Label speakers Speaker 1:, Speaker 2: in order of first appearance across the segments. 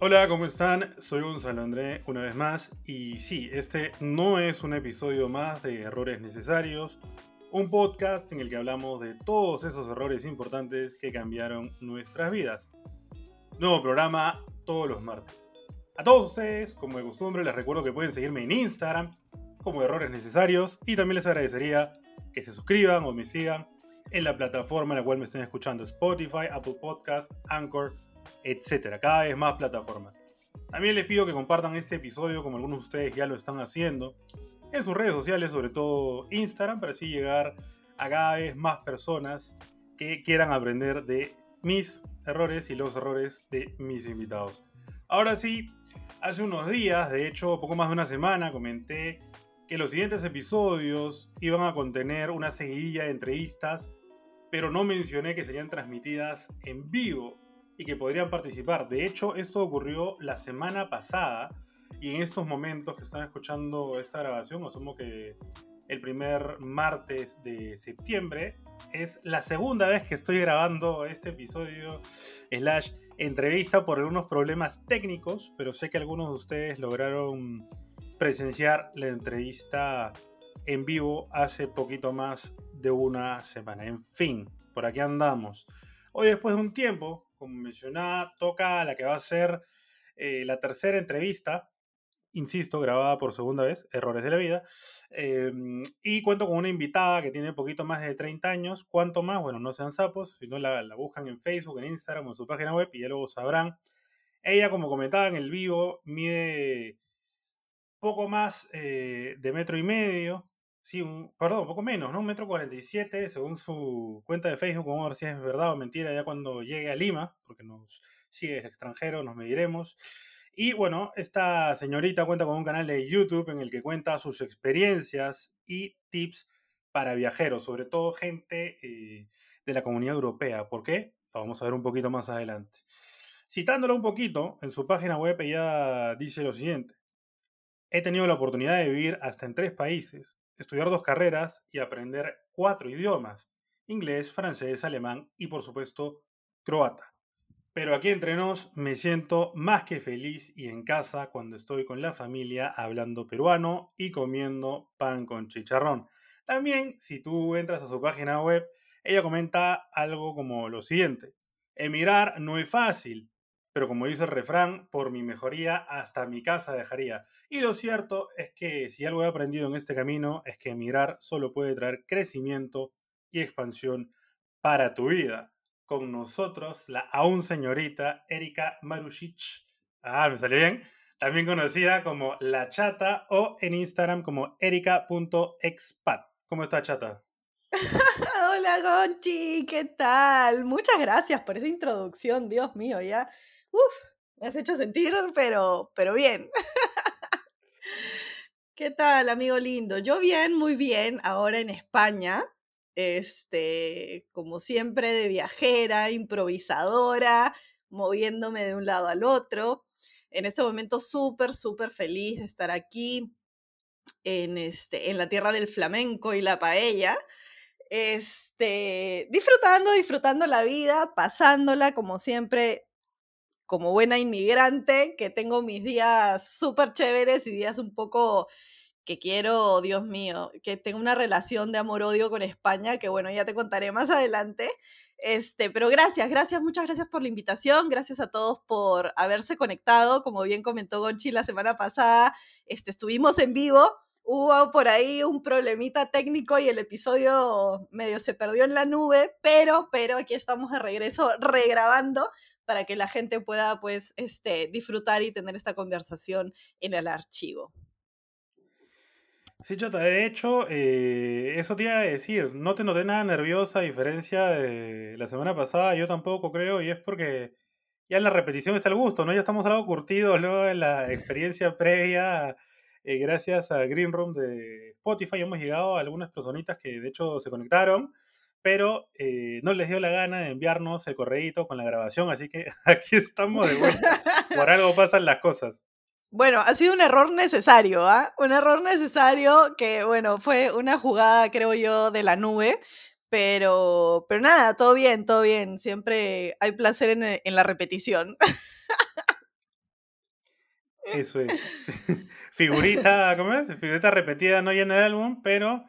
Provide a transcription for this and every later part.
Speaker 1: Hola, ¿cómo están? Soy Gonzalo André una vez más y sí, este no es un episodio más de Errores Necesarios, un podcast en el que hablamos de todos esos errores importantes que cambiaron nuestras vidas. Nuevo programa todos los martes. A todos ustedes, como de costumbre, les recuerdo que pueden seguirme en Instagram como Errores Necesarios y también les agradecería que se suscriban o me sigan en la plataforma en la cual me estén escuchando, Spotify, Apple Podcast, Anchor, etcétera, cada vez más plataformas. También les pido que compartan este episodio como algunos de ustedes ya lo están haciendo en sus redes sociales, sobre todo Instagram, para así llegar a cada vez más personas que quieran aprender de mis errores y los errores de mis invitados. Ahora sí, hace unos días, de hecho poco más de una semana, comenté que los siguientes episodios iban a contener una seguidilla de entrevistas, pero no mencioné que serían transmitidas en vivo y que podrían participar. De hecho, esto ocurrió la semana pasada y en estos momentos que están escuchando esta grabación, asumo que el primer martes de septiembre, es la segunda vez que estoy grabando este episodio slash entrevista por algunos problemas técnicos, pero sé que algunos de ustedes lograron presenciar la entrevista en vivo hace poquito más de una semana. En fin, por aquí andamos. Hoy después de un tiempo, como mencionaba, toca la que va a ser eh, la tercera entrevista, insisto, grabada por segunda vez, Errores de la Vida, em, y cuento con una invitada que tiene poquito más de 30 años, ¿cuánto más? Bueno, no sean sapos, si no la, buscan en Facebook, en Instagram en su página web y ya luego sabrán. Ella, como comentaba en el vivo, mide poco más eh, de metro y medio, Perdón, un poco menos, ¿no? Un metro cuarenta y siete, según su cuenta de Facebook. Vamos a ver si es verdad o mentira ya cuando llegue a Lima, porque nos sigue extranjero, nos mediremos. Y bueno, esta señorita cuenta con un canal de YouTube en el que cuenta sus experiencias y tips para viajeros, sobre todo gente eh, de la comunidad europea. ¿Por qué? Lo vamos a ver un poquito más adelante. Citándola un poquito, en su página web ella dice lo siguiente. He tenido la oportunidad de vivir hasta en tres países estudiar dos carreras y aprender cuatro idiomas, inglés, francés, alemán y por supuesto croata. Pero aquí entre nos me siento más que feliz y en casa cuando estoy con la familia hablando peruano y comiendo pan con chicharrón. También, si tú entras a su página web, ella comenta algo como lo siguiente. Emigrar no es fácil, pero como dice el refrán, por mi mejoría hasta mi casa dejaría. Y lo cierto es que si algo he aprendido en este camino es que emigrar solo puede traer crecimiento y expansión para tu vida. Con nosotros, la aún señorita Erika Marusic. Ah, me salió bien. También conocida como La Chata o en Instagram como erika.expat. ¿Cómo está Chata?
Speaker 2: Hola Gonchi, ¿qué tal? Muchas gracias por esa introducción, Dios mío, ya uf, me has hecho sentir, pero, pero bien. ¿Qué tal, amigo lindo? Yo bien, muy bien, ahora en España, este, como siempre, de viajera, improvisadora, moviéndome de un lado al otro. En este momento súper, súper feliz de estar aquí en, este, en la tierra del flamenco y la paella. Este, disfrutando, disfrutando la vida, pasándola como siempre como buena inmigrante, que tengo mis días súper chéveres y días un poco que quiero, Dios mío, que tengo una relación de amor-odio con España, que bueno, ya te contaré más adelante. Este, pero gracias, gracias, muchas gracias por la invitación, gracias a todos por haberse conectado, como bien comentó Gonchi la semana pasada, este, estuvimos en vivo, hubo por ahí un problemita técnico y el episodio medio se perdió en la nube, pero, pero aquí estamos de regreso regrabando para que la gente pueda pues este, disfrutar y tener esta conversación en el archivo.
Speaker 1: Sí, Chota, de hecho, eh, eso te iba a decir, no te noté nada nerviosa a diferencia de la semana pasada, yo tampoco creo, y es porque ya en la repetición está el gusto, ¿no? Ya estamos algo curtidos luego de la experiencia previa, eh, gracias a Green Room de Spotify, hemos llegado a algunas personitas que de hecho se conectaron, pero eh, no les dio la gana de enviarnos el correíto con la grabación, así que aquí estamos de vuelta. Por algo pasan las cosas.
Speaker 2: Bueno, ha sido un error necesario, ¿ah? Un error necesario que, bueno, fue una jugada, creo yo, de la nube, pero, pero nada, todo bien, todo bien. Siempre hay placer en, en la repetición.
Speaker 1: Eso es. figurita, ¿cómo es? Figurita repetida no llena el álbum, pero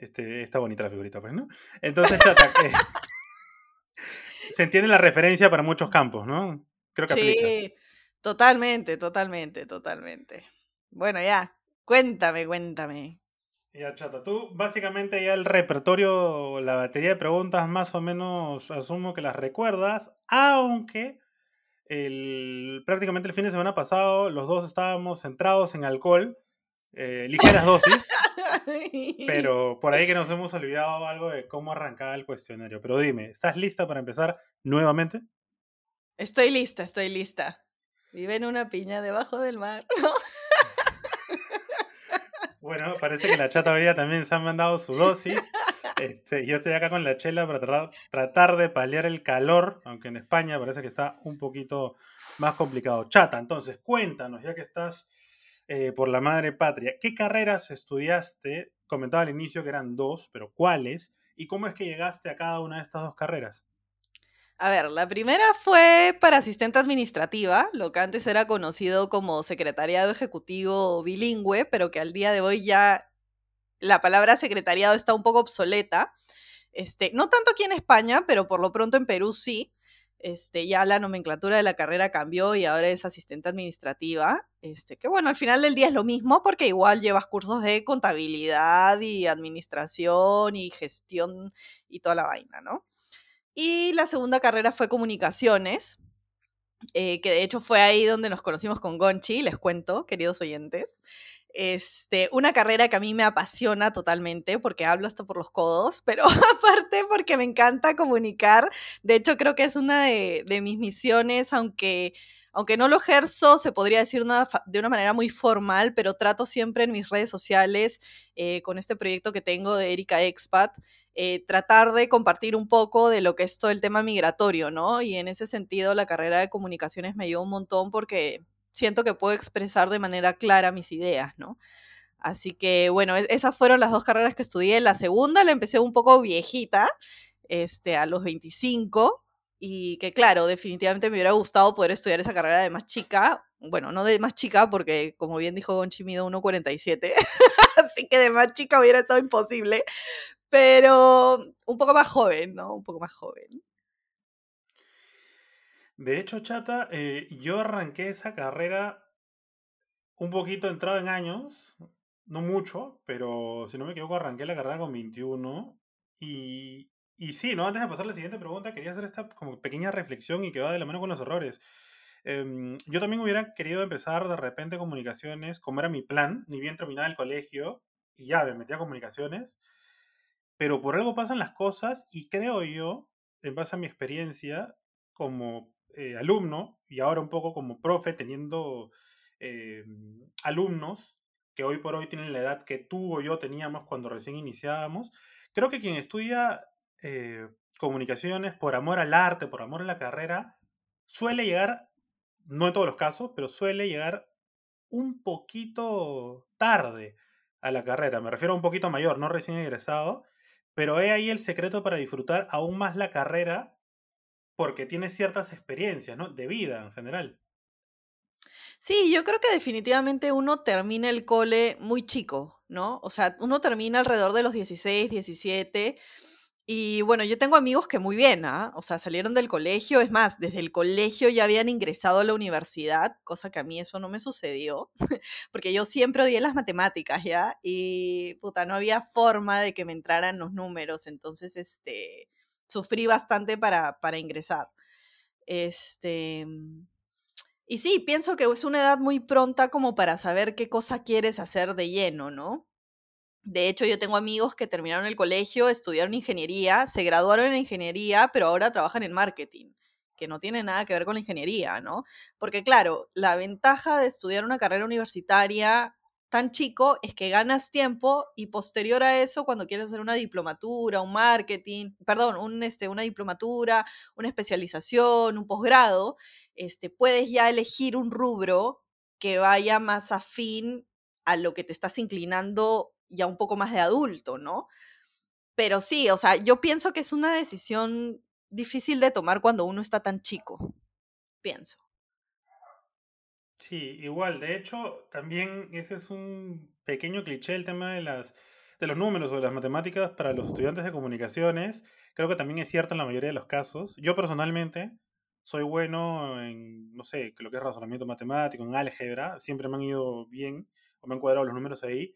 Speaker 1: este, está bonita la figurita, pues, ¿no? Entonces, chata, eh, se entiende la referencia para muchos campos, ¿no?
Speaker 2: Creo que sí, totalmente, totalmente, totalmente. Bueno, ya, cuéntame, cuéntame.
Speaker 1: Ya, chata, tú básicamente ya el repertorio, la batería de preguntas más o menos asumo que las recuerdas, aunque el, prácticamente el fin de semana pasado los dos estábamos centrados en alcohol, eh, ligeras dosis, pero por ahí que nos hemos olvidado algo de cómo arrancaba el cuestionario. Pero dime, ¿estás lista para empezar nuevamente?
Speaker 2: Estoy lista, estoy lista. Vive en una piña debajo del mar.
Speaker 1: Bueno, parece que la chata hoy también se han mandado su dosis. Este, yo estoy acá con la chela para tratar, de paliar el calor, aunque en España parece que está un poquito más complicado. Chata, entonces cuéntanos, ya que estás eh, por la madre patria, ¿qué carreras estudiaste? Comentaba al inicio que eran dos, pero ¿cuáles? ¿Y cómo es que llegaste a cada una de estas dos carreras?
Speaker 2: A ver, la primera fue para asistente administrativa, lo que antes era conocido como secretariado ejecutivo bilingüe, pero que al día de hoy ya la palabra secretariado está un poco obsoleta. Este, no tanto aquí en España, pero por lo pronto en Perú sí. Este, ya la nomenclatura de la carrera cambió y ahora es asistente administrativa. Este, que bueno, al final del día es lo mismo porque igual llevas cursos de contabilidad y administración y gestión y toda la vaina, ¿no? Y la segunda carrera fue comunicaciones, eh, que de hecho fue ahí donde nos conocimos con Gonchi, les cuento, queridos oyentes. Este, una carrera que a mí me apasiona totalmente porque hablo hasta por los codos, pero aparte porque me encanta comunicar. De hecho, creo que es una de, mis misiones, aunque aunque no lo ejerzo, se podría decir de una manera muy formal, pero trato siempre en mis redes sociales, eh, con este proyecto que tengo de Erika Expat, eh, tratar de compartir un poco de lo que es todo el tema migratorio, ¿no? Y en ese sentido, la carrera de comunicaciones me ayudó un montón porque siento que puedo expresar de manera clara mis ideas, ¿no? Así que, bueno, e-, esas fueron las dos carreras que estudié. La segunda la empecé un poco viejita, este, a los 25, y que claro, definitivamente me hubiera gustado poder estudiar esa carrera de más chica. Bueno, no de más chica, porque como bien dijo Gonchi, mido 1,47, así que de más chica hubiera estado imposible, pero un poco más joven, ¿no? Un poco más joven.
Speaker 1: De hecho, Chata, eh, yo arranqué esa carrera un poquito entrado en años, no mucho, pero si no me equivoco, arranqué la carrera con 21 y, y sí, ¿no? Antes de pasar a la siguiente pregunta, quería hacer esta como pequeña reflexión y que va de la mano con los errores. Em, yo también hubiera querido empezar de repente comunicaciones, como era mi plan, ni bien terminaba el colegio, y ya me metía a comunicaciones, pero por algo pasan las cosas y creo yo, en base a mi experiencia como eh, alumno y ahora un poco como profe, teniendo em, alumnos que hoy por hoy tienen la edad que tú o yo teníamos cuando recién iniciábamos, creo que quien estudia eh, comunicaciones por amor al arte, por amor a la carrera, suele llegar, no en todos los casos, pero suele llegar un poquito tarde a la carrera. Me refiero a un poquito mayor, no recién egresado, pero he ahí el secreto para disfrutar aún más la carrera porque tiene ciertas experiencias, ¿no? De vida en general.
Speaker 2: Sí, yo creo que definitivamente uno termina el cole muy chico, ¿no? O sea, uno termina alrededor de los 16, 17 y bueno, yo tengo amigos que muy bien, ¿ah? O sea, salieron del colegio, es más, desde el colegio ya habían ingresado a la universidad, cosa que a mí eso no me sucedió, porque yo siempre odié las matemáticas, ¿ya? Y puta, no había forma de que me entraran los números, entonces, este, sufrí bastante para, para ingresar. Este, y sí, pienso que es una edad muy pronta como para saber qué cosa quieres hacer de lleno, ¿no? De hecho, yo tengo amigos que terminaron el colegio, estudiaron ingeniería, se graduaron en ingeniería, pero ahora trabajan en marketing, que no tiene nada que ver con la ingeniería, ¿no? Porque claro, la ventaja de estudiar una carrera universitaria tan chico es que ganas tiempo y posterior a eso, cuando quieres hacer una diplomatura, un marketing, perdón, un, este, una diplomatura, una especialización, un posgrado, este, puedes ya elegir un rubro que vaya más afín a lo que te estás inclinando ya un poco más de adulto, ¿no? Pero sí, o sea, yo pienso que es una decisión difícil de tomar cuando uno está tan chico, pienso.
Speaker 1: Sí, igual. De hecho, también ese es un pequeño cliché el tema de las de los números o de las matemáticas para los estudiantes de comunicaciones. Creo que también es cierto en la mayoría de los casos. Yo personalmente soy bueno en, no sé, lo que es razonamiento matemático, en álgebra. Siempre me han ido bien o me han cuadrado los números ahí.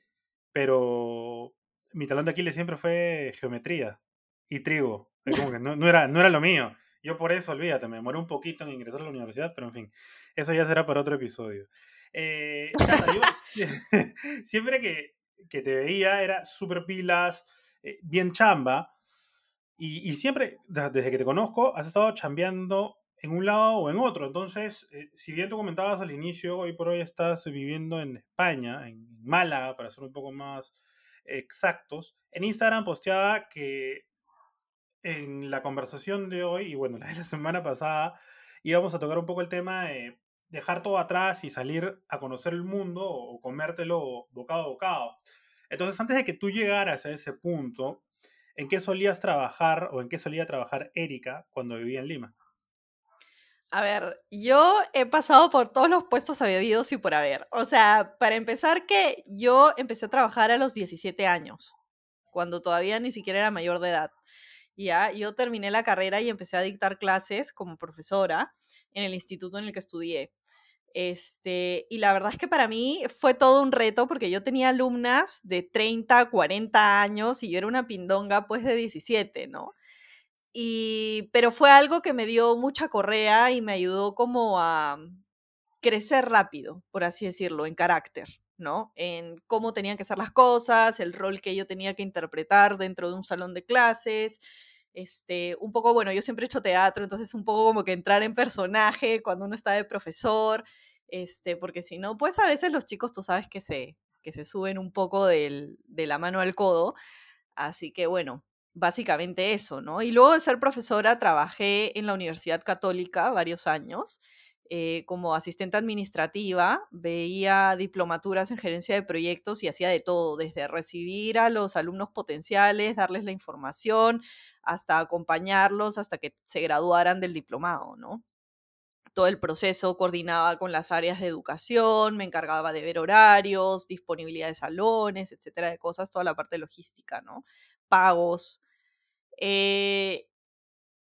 Speaker 1: Pero mi talón de Aquiles siempre fue geometría y trigo. no, era, no era lo mío. Yo por eso, olvídate, me demoré un poquito en ingresar a la universidad, pero en fin, eso ya será para otro episodio. Eh, chata, yo siempre que, que, te veía era súper pilas, eh, bien chamba, y, y, siempre, desde que te conozco, has estado chambeando en un lado o en otro. Entonces, eh, si bien tú comentabas al inicio, hoy por hoy estás viviendo en España, en Málaga, para ser un poco más exactos, en Instagram posteaba que en la conversación de hoy, y bueno, la de la semana pasada, íbamos a tocar un poco el tema de dejar todo atrás y salir a conocer el mundo o comértelo bocado a bocado. Entonces, antes de que tú llegaras a ese punto, ¿en qué solías trabajar o en qué solía trabajar Erika cuando vivía en Lima?
Speaker 2: A ver, yo he pasado por todos los puestos habidos y por haber. O sea, para empezar que yo empecé a trabajar a los 17 años, cuando todavía ni siquiera era mayor de edad. Ya, yo terminé la carrera y empecé a dictar clases como profesora en el instituto en el que estudié. Este, y la verdad es que para mí fue todo un reto porque yo tenía alumnas de 30, 40 años y yo era una pindonga pues de 17, ¿no? Y, pero fue algo que me dio mucha correa y me ayudó como a crecer rápido, por así decirlo, en carácter, ¿no? En cómo tenían que ser las cosas, el rol que yo tenía que interpretar dentro de un salón de clases. Este, un poco, bueno, yo siempre he hecho teatro, entonces un poco como que entrar en personaje cuando uno está de profesor, este, porque si no, pues a veces los chicos tú sabes que se, que se suben un poco del, de la mano al codo. Así que bueno, básicamente eso, ¿no? Y luego de ser profesora, trabajé en la Universidad Católica varios años eh, como asistente administrativa, veía diplomaturas en gerencia de proyectos y hacía de todo, desde recibir a los alumnos potenciales, darles la información, hasta acompañarlos hasta que se graduaran del diplomado, ¿no? Todo el proceso coordinaba con las áreas de educación, me encargaba de ver horarios, disponibilidad de salones, etcétera, de cosas, toda la parte logística, ¿no? Pagos. Eh,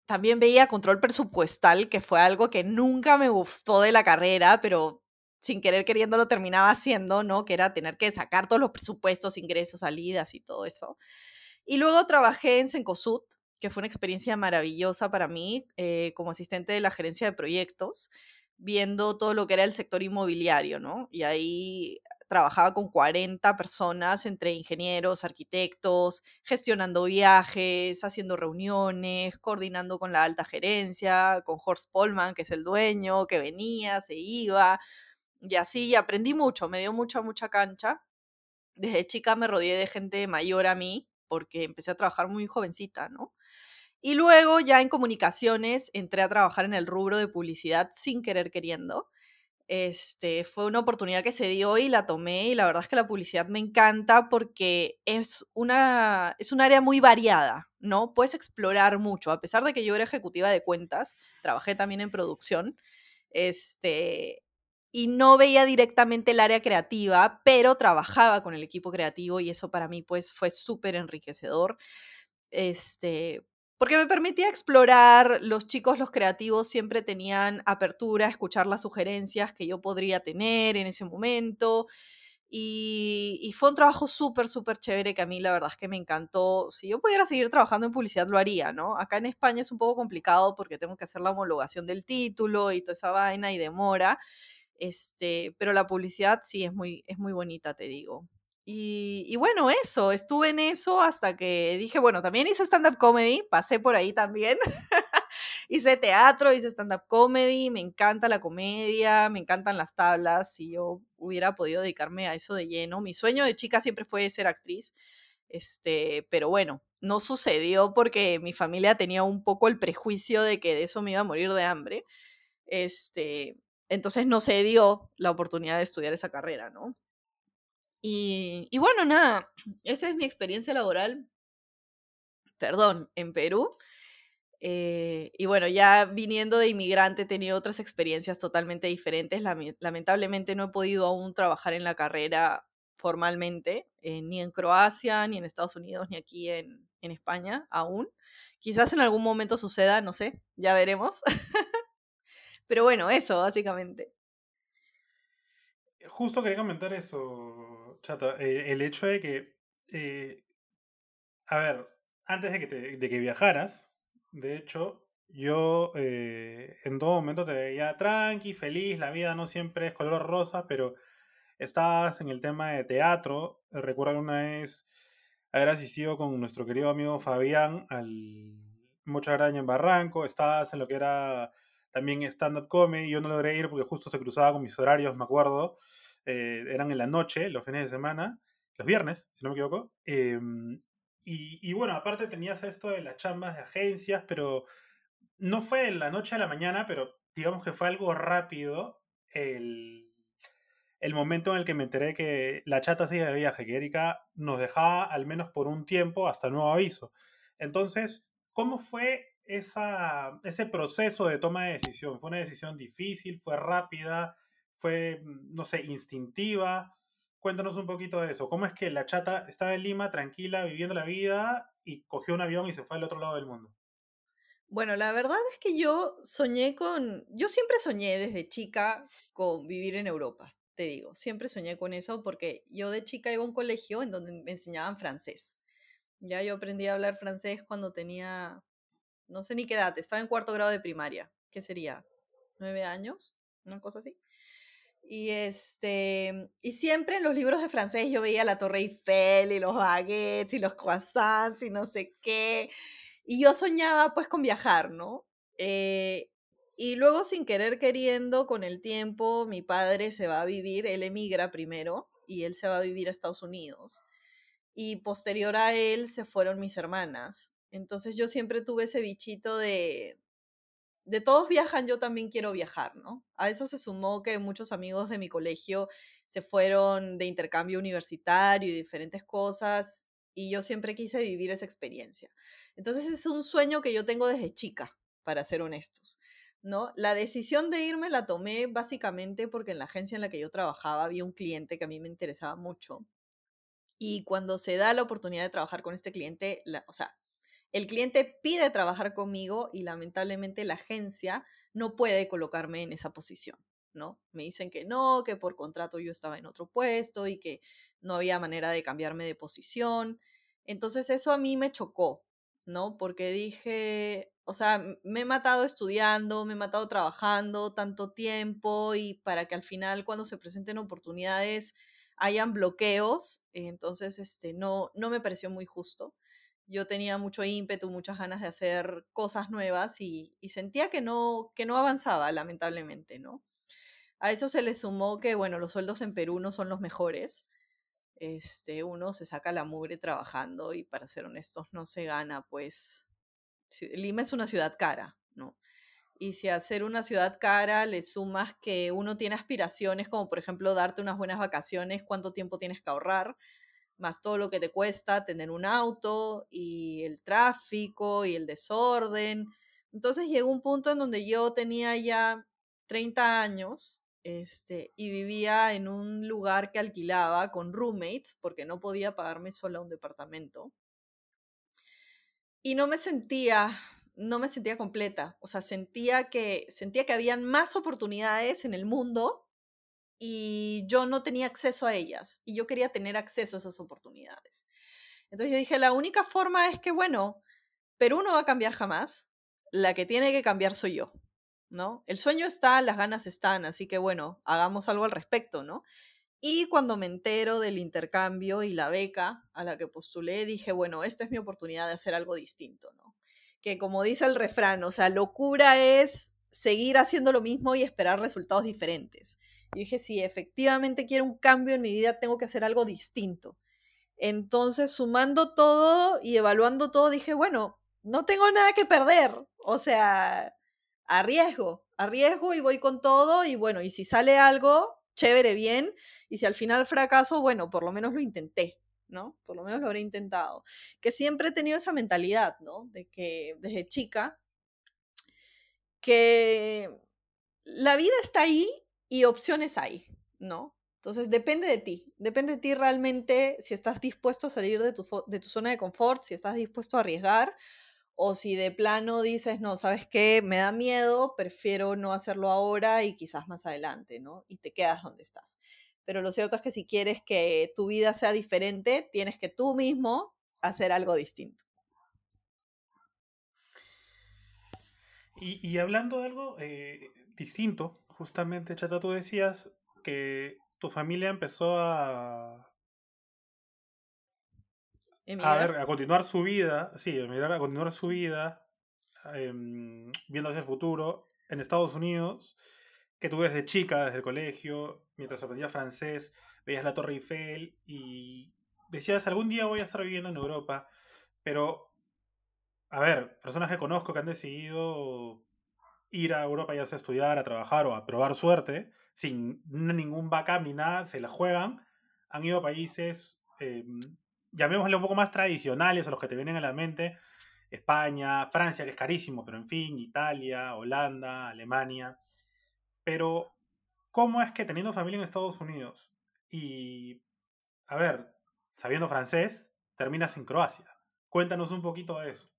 Speaker 2: también veía control presupuestal, que fue algo que nunca me gustó de la carrera, pero sin querer queriendo lo terminaba haciendo, ¿no? Que era tener que sacar todos los presupuestos, ingresos, salidas y todo eso. Y luego trabajé en Sencosud, que fue una experiencia maravillosa para mí eh, como asistente de la gerencia de proyectos, viendo todo lo que era el sector inmobiliario, ¿no? Y ahí trabajaba con 40 personas, entre ingenieros, arquitectos, gestionando viajes, haciendo reuniones, coordinando con la alta gerencia, con Horst Polman, que es el dueño, que venía, se iba, y así aprendí mucho, me dio mucha, mucha cancha. Desde chica me rodeé de gente mayor a mí, porque empecé a trabajar muy jovencita, ¿no? Y luego ya en comunicaciones entré a trabajar en el rubro de publicidad sin querer queriendo este, fue una oportunidad que se dio y la tomé y la verdad es que la publicidad me encanta porque es una es un área muy variada, ¿no? Puedes explorar mucho, a pesar de que yo era ejecutiva de cuentas, trabajé también en producción, este, y no veía directamente el área creativa, pero trabajaba con el equipo creativo y eso para mí pues fue súper enriquecedor. Este, porque me permitía explorar, los chicos, los creativos siempre tenían apertura escuchar las sugerencias que yo podría tener en ese momento. Y, y fue un trabajo súper, súper chévere que a mí la verdad es que me encantó. Si yo pudiera seguir trabajando en publicidad, lo haría, ¿no? Acá en España es un poco complicado porque tengo que hacer la homologación del título y toda esa vaina y demora. Este, pero la publicidad sí es muy, es muy bonita, te digo. Y, bueno, eso, estuve en eso hasta que dije, bueno, también hice stand-up comedy, pasé por ahí también. hice teatro, hice stand-up comedy, me encanta la comedia, me encantan las tablas. Si yo hubiera podido dedicarme a eso de lleno, mi sueño de chica siempre fue ser actriz. Este, pero bueno, no sucedió porque mi familia tenía un poco el prejuicio de que de eso me iba a morir de hambre. Este, entonces no se dio la oportunidad de estudiar esa carrera, ¿no? Y, bueno, nada, esa es mi experiencia laboral, perdón, en Perú. Eh, y bueno, ya viniendo de inmigrante he tenido otras experiencias totalmente diferentes. lamentablemente no he podido aún trabajar en la carrera formalmente, eh, ni en Croacia, ni en Estados Unidos, ni aquí en, en España aún. Quizás en algún momento suceda, no sé, ya veremos. Pero bueno, eso, básicamente.
Speaker 1: Justo quería comentar eso, Chata. Eh, el hecho de que, eh, a ver, antes de que, de que viajaras, de hecho, yo eh, en todo momento te veía tranqui, feliz, la vida no siempre es color rosa, pero estabas en el tema de teatro. Recuerdo una vez haber asistido con nuestro querido amigo Fabián al Mucha Araña en Barranco, estabas en lo que era también stand-up comedy, yo no logré ir porque justo se cruzaba con mis horarios, me acuerdo, eh, eran en la noche, los fines de semana, los viernes, si no me equivoco. Em, y, y, bueno, aparte tenías esto de las chambas de agencias, pero no fue en la noche a la mañana, pero digamos que fue algo rápido el, el momento en el que me enteré que la chata sigue de viaje, que Erika nos dejaba al menos por un tiempo hasta nuevo aviso. Entonces, ¿cómo fue esa, ese proceso de toma de decisión? ¿Fue una decisión difícil? ¿Fue rápida? ¿Fue, mm, no sé, instintiva? Cuéntanos un poquito de eso. ¿Cómo es que la chata estaba en Lima tranquila, viviendo la vida y cogió un avión y se fue al otro lado del mundo?
Speaker 2: Bueno, la verdad es que yo soñé con, yo siempre soñé desde chica con vivir en Europa, te digo, siempre soñé con eso porque yo de chica iba a un colegio en donde me enseñaban francés. Ya yo aprendí a hablar francés cuando tenía no sé ni qué edad, estaba en cuarto grado de primaria, ¿qué sería? ¿Nueve años? Una cosa así. Y, este, y siempre en los libros de francés yo veía la Torre Eiffel y los baguettes y los croissants y no sé qué. Y yo soñaba pues con viajar, ¿no? Eh, y luego sin querer queriendo, con el tiempo, mi padre se va a vivir, él emigra primero y él se va a vivir a Estados Unidos. Y posterior a él se fueron mis hermanas. Entonces yo siempre tuve ese bichito de, de todos viajan, yo también quiero viajar, ¿no? A eso se sumó que muchos amigos de mi colegio se fueron de intercambio universitario y diferentes cosas, y yo siempre quise vivir esa experiencia. Entonces es un sueño que yo tengo desde chica, para ser honestos, ¿no? La decisión de irme la tomé básicamente porque en la agencia en la que yo trabajaba había un cliente que a mí me interesaba mucho. Y cuando se da la oportunidad de trabajar con este cliente, la, o sea, el cliente pide trabajar conmigo y lamentablemente la agencia no puede colocarme en esa posición, ¿no? Me dicen que no, que por contrato yo estaba en otro puesto y que no había manera de cambiarme de posición. Entonces eso a mí me chocó, ¿no? Porque dije, o sea, me he matado estudiando, me he matado trabajando tanto tiempo y para que al final cuando se presenten oportunidades hayan bloqueos, entonces este no no me pareció muy justo yo tenía mucho ímpetu, muchas ganas de hacer cosas nuevas y, sentía que no, que no avanzaba, lamentablemente, ¿no? A eso se le sumó que, bueno, los sueldos en Perú no son los mejores. Este, uno se saca la mugre trabajando y para ser honestos no se gana, pues Lima es una ciudad cara, ¿no? Y si a ser una ciudad cara le sumas que uno tiene aspiraciones como por ejemplo darte unas buenas vacaciones, cuánto tiempo tienes que ahorrar, más todo lo que te cuesta tener un auto y el tráfico y el desorden. Entonces llegó un punto en donde yo tenía ya 30 años este, y vivía en un lugar que alquilaba con roommates porque no podía pagarme sola un departamento. Y no me sentía, no me sentía completa, o sea, sentía que, sentía que habían más oportunidades en el mundo y yo no tenía acceso a ellas y yo quería tener acceso a esas oportunidades. Entonces yo dije, la única forma es que, bueno, Perú no va a cambiar jamás, la que tiene que cambiar soy yo, ¿no? El sueño está, las ganas están, así que, bueno, hagamos algo al respecto, ¿no? Y cuando me entero del intercambio y la beca a la que postulé, dije, bueno, esta es mi oportunidad de hacer algo distinto, ¿no? Que como dice el refrán, o sea, locura es seguir haciendo lo mismo y esperar resultados diferentes. Y dije, si efectivamente quiero un cambio en mi vida, tengo que hacer algo distinto. Entonces, sumando todo y evaluando todo, dije, bueno, no tengo nada que perder. O sea, arriesgo, arriesgo y voy con todo. Y bueno, y si sale algo, chévere, bien. Y si al final fracaso, bueno, por lo menos lo intenté, ¿no? Por lo menos lo habré intentado. Que siempre he tenido esa mentalidad, ¿no? De que desde chica que la vida está ahí y opciones hay, ¿no? Entonces depende de ti, depende de ti realmente si estás dispuesto a salir de tu, de tu zona de confort, si estás dispuesto a arriesgar o si de plano dices, no, sabes qué, me da miedo, prefiero no hacerlo ahora y quizás más adelante, ¿no? Y te quedas donde estás. Pero lo cierto es que si quieres que tu vida sea diferente, tienes que tú mismo hacer algo distinto.
Speaker 1: Y, hablando de algo eh, distinto, justamente, Chata, tú decías que tu familia empezó a. A ver, a continuar su vida, sí, a continuar su vida, em, viendo hacia el futuro en Estados Unidos, que tú desde chica, desde el colegio, mientras aprendías francés, veías la Torre Eiffel y decías, algún día voy a estar viviendo en Europa, pero a ver, personas que conozco que han decidido ir a Europa ya sea a estudiar, a trabajar o a probar suerte, sin ningún backup ni nada, se la juegan, han ido a países, eh, llamémosle un poco más tradicionales, a los que te vienen a la mente, España, Francia, que es carísimo, pero en fin, Italia, Holanda, Alemania. Pero, ¿cómo es que teniendo familia en Estados Unidos y, a ver, sabiendo francés, terminas en Croacia? Cuéntanos un poquito de eso.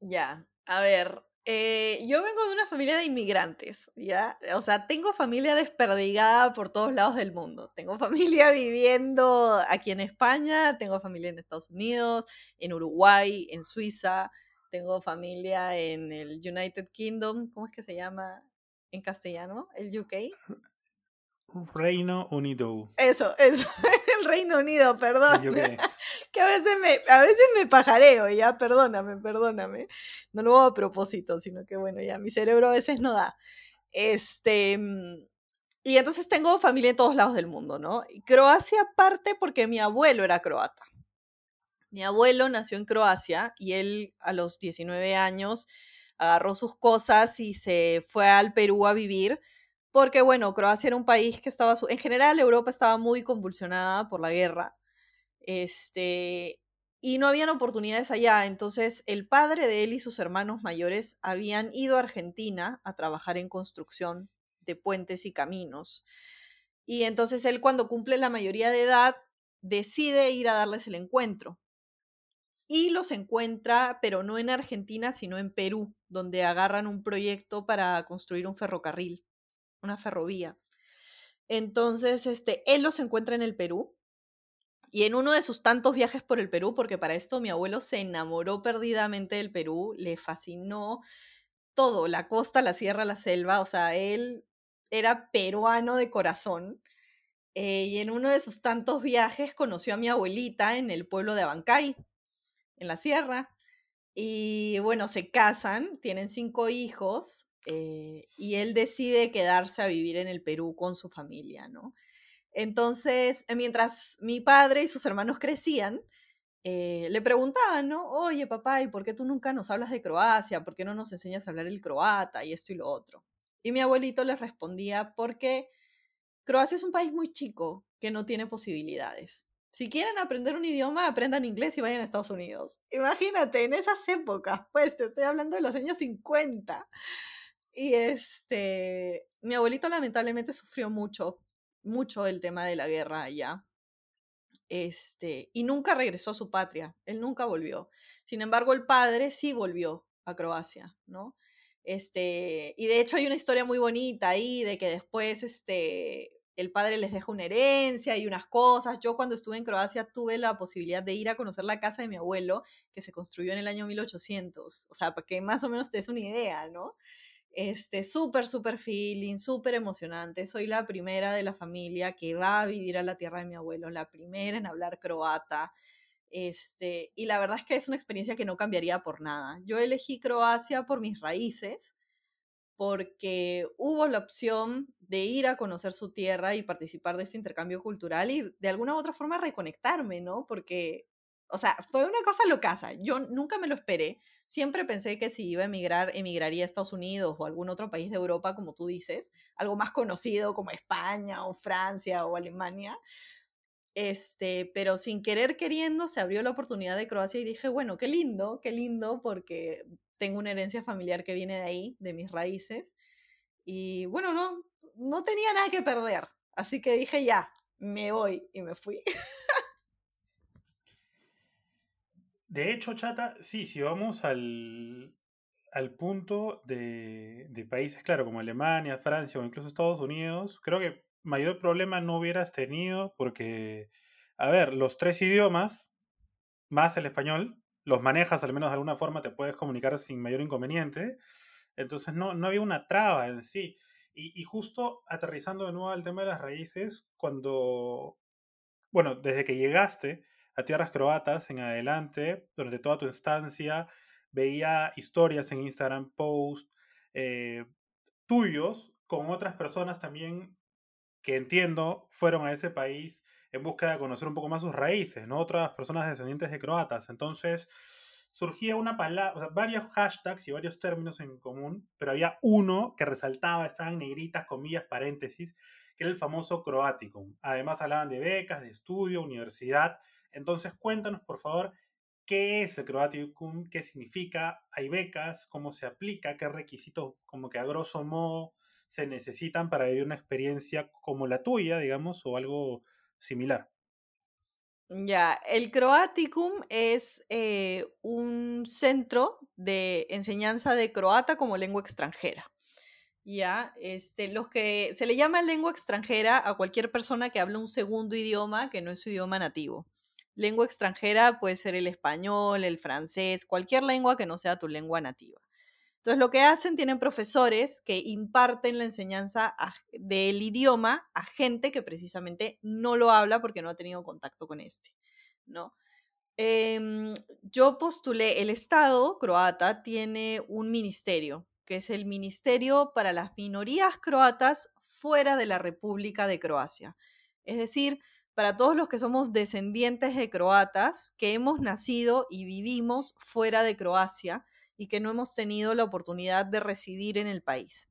Speaker 2: Ya, a ver, eh, yo vengo de una familia de inmigrantes, ¿ya? O sea, tengo familia desperdigada por todos lados del mundo. Tengo familia viviendo aquí en España, tengo familia en Estados Unidos, en Uruguay, en Suiza, tengo familia en el United Kingdom, ¿cómo es que se llama en castellano? ¿El UK?
Speaker 1: Reino Unido.
Speaker 2: Eso, eso, el Reino Unido, perdón. que a veces me, a veces me pajareo, ya, perdóname, perdóname. No lo hago a propósito, sino que bueno, ya mi cerebro a veces no da. Este, mm, y entonces tengo familia en todos lados del mundo, ¿no? Croacia parte porque mi abuelo era croata. Mi abuelo nació en Croacia y él a los 19 años agarró sus cosas y se fue al Perú a vivir porque bueno, Croacia era un país que estaba, en general Europa estaba muy convulsionada por la guerra, este, y no habían oportunidades allá, entonces el padre de él y sus hermanos mayores habían ido a Argentina a trabajar en construcción de puentes y caminos. Y entonces él cuando cumple la mayoría de edad decide ir a darles el encuentro. Y los encuentra, pero no en Argentina, sino en Perú, donde agarran un proyecto para construir un ferrocarril una ferrovía. Entonces, este, él los encuentra en el Perú y en uno de sus tantos viajes por el Perú, porque para esto mi abuelo se enamoró perdidamente del Perú, le fascinó todo, la costa, la sierra, la selva, o sea, él era peruano de corazón. Eh, y en uno de sus tantos viajes conoció a mi abuelita en el pueblo de Abancay, en la sierra. Y bueno, se casan, tienen cinco hijos eh, y él decide quedarse a vivir en el Perú con su familia, ¿no? Entonces, eh, mientras mi padre y sus hermanos crecían, eh, le preguntaban, ¿no? Oye, papá, ¿y por qué tú nunca nos hablas de Croacia? ¿Por qué no nos enseñas a hablar el croata y esto y lo otro? Y mi abuelito les respondía, porque Croacia es un país muy chico que no tiene posibilidades. Si quieren aprender un idioma, aprendan inglés y vayan a Estados Unidos. Imagínate, en esas épocas, pues te estoy hablando de los años 50. Y este, mi abuelito lamentablemente sufrió mucho, mucho el tema de la guerra allá. Este, y nunca regresó a su patria, él nunca volvió. Sin embargo, el padre sí volvió a Croacia, ¿no? Este, y de hecho hay una historia muy bonita ahí de que después este, el padre les deja una herencia y unas cosas. Yo cuando estuve en Croacia tuve la posibilidad de ir a conocer la casa de mi abuelo, que se construyó en el año 1800. O sea, para que más o menos te des una idea, ¿no? Este, súper, súper feeling, súper emocionante. Soy la primera de la familia que va a vivir a la tierra de mi abuelo, la primera en hablar croata. Este, y la verdad es que es una experiencia que no cambiaría por nada. Yo elegí Croacia por mis raíces, porque hubo la opción de ir a conocer su tierra y participar de este intercambio cultural y de alguna u otra forma reconectarme, ¿no? Porque o sea, fue una cosa locaza. Yo nunca me lo esperé. Siempre pensé que si iba a emigrar, emigraría a Estados Unidos o algún otro país de Europa, como tú dices, algo más conocido como España o Francia o Alemania. Este, pero sin querer queriendo se abrió la oportunidad de Croacia y dije, bueno, qué lindo, qué lindo, porque tengo una herencia familiar que viene de ahí, de mis raíces. Y bueno, no, no tenía nada que perder. Así que dije, ya, me voy y me fui.
Speaker 1: De hecho, Chata, sí, si vamos al, al punto de, de, países, claro, como Alemania, Francia o incluso Estados Unidos, creo que mayor problema no hubieras tenido porque, a ver, los tres idiomas, más el español, los manejas al menos de alguna forma, te puedes comunicar sin mayor inconveniente. Entonces no, no había una traba en sí. Y, y justo aterrizando de nuevo al tema de las raíces, cuando, bueno, desde que llegaste, a tierras croatas en adelante, durante toda tu estancia, veía historias en Instagram, posts eh, tuyos con otras personas también que entiendo fueron a ese país en busca de conocer un poco más sus raíces, ¿no? Otras personas descendientes de croatas. Entonces, surgía una palabra, o sea, varios hashtags y varios términos en común, pero había uno que resaltaba, estaban negritas, comillas, paréntesis, que era el famoso Croaticum. Además hablaban de becas, de estudio, universidad, entonces, cuéntanos, por favor, qué es el Croaticum, qué significa, hay becas, cómo se aplica, qué requisitos, como que a grosso modo, se necesitan para vivir una experiencia como la tuya, digamos, o algo similar.
Speaker 2: Ya, el Croaticum es eh, un centro de enseñanza de croata como lengua extranjera. Ya, este, los que se le llama lengua extranjera a cualquier persona que habla un segundo idioma que no es su idioma nativo. Lengua extranjera puede ser el español, el francés, cualquier lengua que no sea tu lengua nativa. Entonces, lo que hacen, tienen profesores que imparten la enseñanza del idioma a gente que precisamente no lo habla porque no ha tenido contacto con este, ¿no? Em, yo postulé, el Estado croata tiene un ministerio, que es el Ministerio para las Minorías Croatas fuera de la República de Croacia. Es decir, para todos los que somos descendientes de croatas, que hemos nacido y vivimos fuera de Croacia y que no hemos tenido la oportunidad de residir en el país.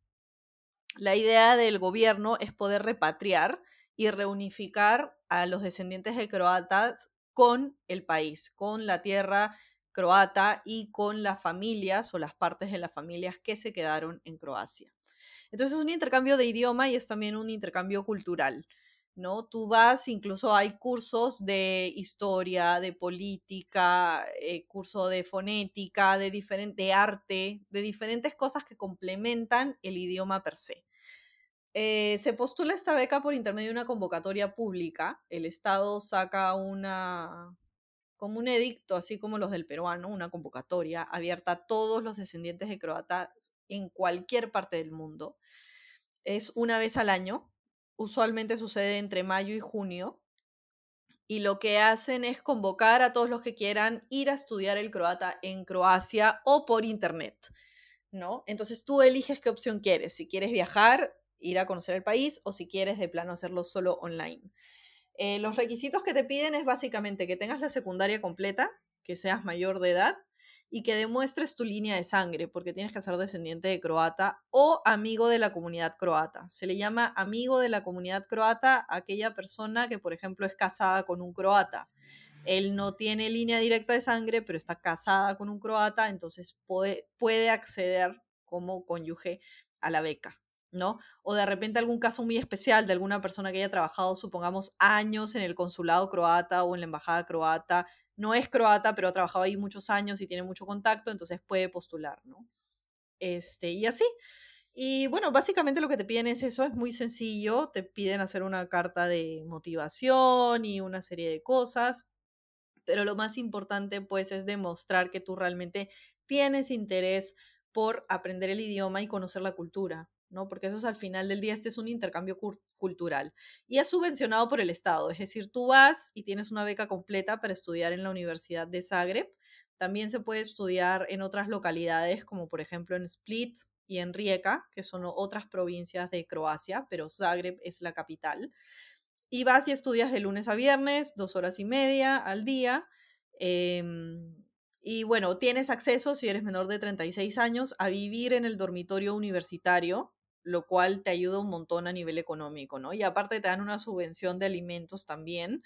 Speaker 2: La idea del gobierno es poder repatriar y reunificar a los descendientes de croatas con el país, con la tierra croata y con las familias o las partes de las familias que se quedaron en Croacia. Entonces es un intercambio de idioma y es también un intercambio cultural. ¿No? Tú vas, incluso hay cursos de historia, de política, eh, curso de fonética, de, diferente, arte, de diferentes cosas que complementan el idioma per se. Eh, se postula esta beca por intermedio de una convocatoria pública. El Estado saca una, como un edicto, así como los del peruano, una convocatoria abierta a todos los descendientes de croatas en cualquier parte del mundo. Es una vez al año, usualmente sucede entre mayo y junio, y lo que hacen es convocar a todos los que quieran ir a estudiar el croata en Croacia o por internet, ¿no? Entonces tú eliges qué opción quieres, si quieres viajar, ir a conocer el país o si quieres de plano hacerlo solo online. Eh, los requisitos que te piden es básicamente que tengas la secundaria completa, que seas mayor de edad y que demuestres tu línea de sangre, porque tienes que ser descendiente de croata o amigo de la comunidad croata. Se le llama amigo de la comunidad croata a aquella persona que, por ejemplo, es casada con un croata. Él no tiene línea directa de sangre, pero está casada con un croata, entonces puede, puede acceder como cónyuge a la beca. O de repente algún caso muy especial de alguna persona que haya trabajado, supongamos, años en el consulado croata o en la embajada croata no es croata, pero ha trabajado ahí muchos años y tiene mucho contacto, entonces puede postular, ¿no? Este, y así. Y bueno, básicamente lo que te piden es eso, es muy sencillo, te piden hacer una carta de motivación y una serie de cosas, pero lo más importante pues es demostrar que tú realmente tienes interés por aprender el idioma y conocer la cultura. ¿No? Porque eso es al final del día, este es un intercambio cultural. Y es subvencionado por el Estado, es decir, tú vas y tienes una beca completa para estudiar en la Universidad de Zagreb. También se puede estudiar en otras localidades, como por ejemplo en Split y en Rijeka, que son otras provincias de Croacia, pero Zagreb es la capital. Y vas y estudias de lunes a viernes, dos horas y media al día. Em, y bueno, tienes acceso, si eres menor de 36 años, a vivir en el dormitorio universitario, lo cual te ayuda un montón a nivel económico, ¿no? Y aparte te dan una subvención de alimentos también,